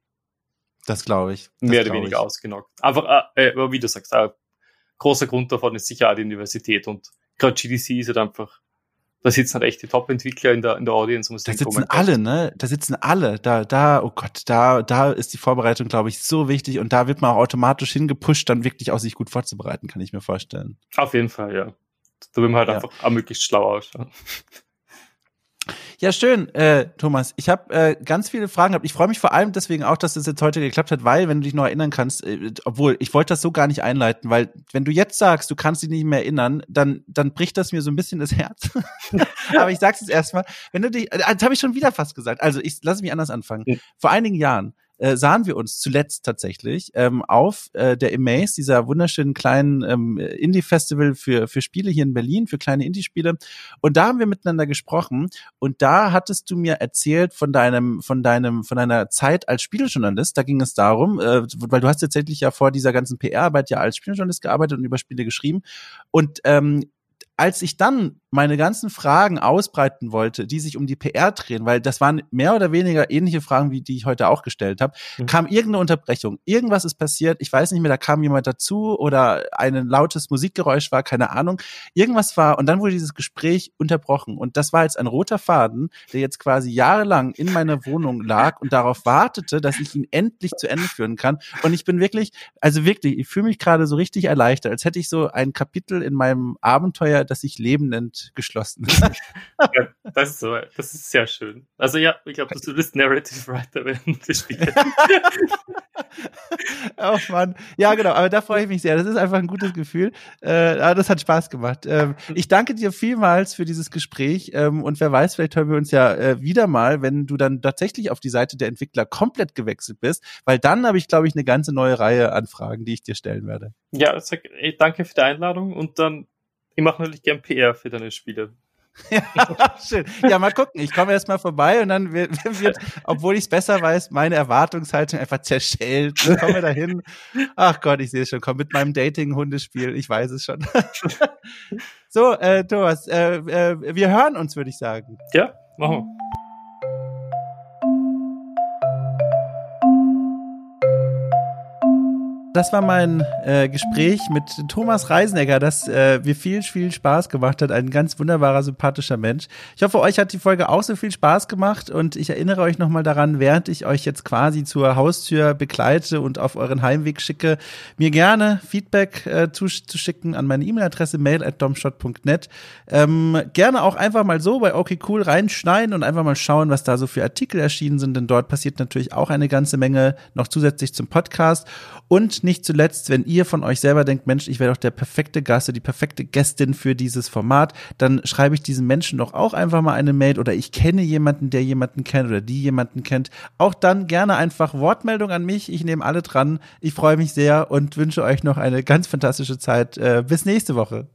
Das glaube ich. Das mehr oder weniger ich. ausgenockt. Einfach, äh, aber wie du sagst, ein großer Grund davon ist sicher auch die Universität und gerade GDC ist halt einfach, da sitzen halt echt die Top-Entwickler in der, in der Audience. Man Da sitzen alle, ne? Da sitzen alle. Da, da, oh Gott, da, da ist die Vorbereitung, glaube ich, so wichtig und da wird man auch automatisch hingepusht, dann wirklich auch sich gut vorzubereiten, kann ich mir vorstellen. Auf jeden Fall, ja. Da will man halt Ja. einfach auch möglichst schlau ausschauen. Ja, schön, äh, Thomas. Ich habe äh, ganz viele Fragen gehabt. Ich freue mich vor allem deswegen auch, dass das jetzt heute geklappt hat, weil, wenn du dich noch erinnern kannst, äh, obwohl ich wollte das so gar nicht einleiten, weil wenn du jetzt sagst, du kannst dich nicht mehr erinnern, dann, dann bricht das mir so ein bisschen das Herz. Aber ich sag's jetzt erstmal, wenn du dich, äh, das habe ich schon wieder fast gesagt. Also ich lasse mich anders anfangen. Vor einigen Jahren äh, sahen wir uns zuletzt tatsächlich ähm, auf äh, der Amaze, dieser wunderschönen kleinen ähm, Indie-Festival für, für Spiele hier in Berlin, für kleine Indie-Spiele. Und da haben wir miteinander gesprochen und da hattest du mir erzählt von deinem, von deinem, von deiner Zeit als Spielejournalist. Da ging es darum, äh, weil du hast tatsächlich ja vor dieser ganzen PR-Arbeit ja als Spielejournalist gearbeitet und über Spiele geschrieben. Und ähm, als ich dann meine ganzen Fragen ausbreiten wollte, die sich um die PR drehen, weil das waren mehr oder weniger ähnliche Fragen, wie die ich heute auch gestellt habe, Mhm. kam irgendeine Unterbrechung. Irgendwas ist passiert, ich weiß nicht mehr, da kam jemand dazu oder ein lautes Musikgeräusch war, keine Ahnung. Irgendwas war und dann wurde dieses Gespräch unterbrochen. Und das war jetzt ein roter Faden, der jetzt quasi jahrelang in meiner Wohnung lag und darauf wartete, dass ich ihn endlich zu Ende führen kann. Und ich bin wirklich, also wirklich, ich fühle mich gerade so richtig erleichtert, als hätte ich so ein Kapitel in meinem Abenteuer, das sich Leben nennt, geschlossen. Ja, das, ist so, das ist sehr schön. Also ja, ich glaube, du bist Narrative Writer während des Spiels. oh Mann. Ja, genau, aber da freue ich mich sehr. Das ist einfach ein gutes Gefühl. Äh, aber das hat Spaß gemacht. Ähm, ich danke dir vielmals für dieses Gespräch ähm, und wer weiß, vielleicht hören wir uns ja äh, wieder mal, wenn du dann tatsächlich auf die Seite der Entwickler komplett gewechselt bist, weil dann habe ich, glaube ich, eine ganze neue Reihe an Fragen, die ich dir stellen werde. Ja, danke für die Einladung und dann, ich mache natürlich gern PR für deine Spiele. ja, schön. Ja, mal gucken. Ich komme erst mal vorbei und dann wird, wird obwohl ich es besser weiß, meine Erwartungshaltung einfach zerschellt. Ich komme dahin. Ach Gott, ich sehe es schon. Komm mit meinem Dating-Hundespiel. Ich weiß es schon. so, äh, Thomas, äh, äh, wir hören uns, würde ich sagen. Ja, machen wir. Das war mein äh, Gespräch mit Thomas Reisenegger, das äh, mir viel, viel Spaß gemacht hat. Ein ganz wunderbarer, sympathischer Mensch. Ich hoffe, euch hat die Folge auch so viel Spaß gemacht und ich erinnere euch nochmal daran, während ich euch jetzt quasi zur Haustür begleite und auf euren Heimweg schicke, mir gerne Feedback äh, zuschicken an meine E-Mail-Adresse mail at domshot.net. Ähm, gerne auch einfach mal so bei OK Cool reinschneiden und einfach mal schauen, was da so für Artikel erschienen sind, denn dort passiert natürlich auch eine ganze Menge noch zusätzlich zum Podcast. Und nicht zuletzt, wenn ihr von euch selber denkt, Mensch, ich wäre doch der perfekte Gast oder die perfekte Gästin für dieses Format, dann schreibe ich diesen Menschen doch auch einfach mal eine Mail oder ich kenne jemanden, der jemanden kennt oder die jemanden kennt. Auch dann gerne einfach Wortmeldung an mich. Ich nehme alle dran. Ich freue mich sehr und wünsche euch noch eine ganz fantastische Zeit. Äh, bis nächste Woche.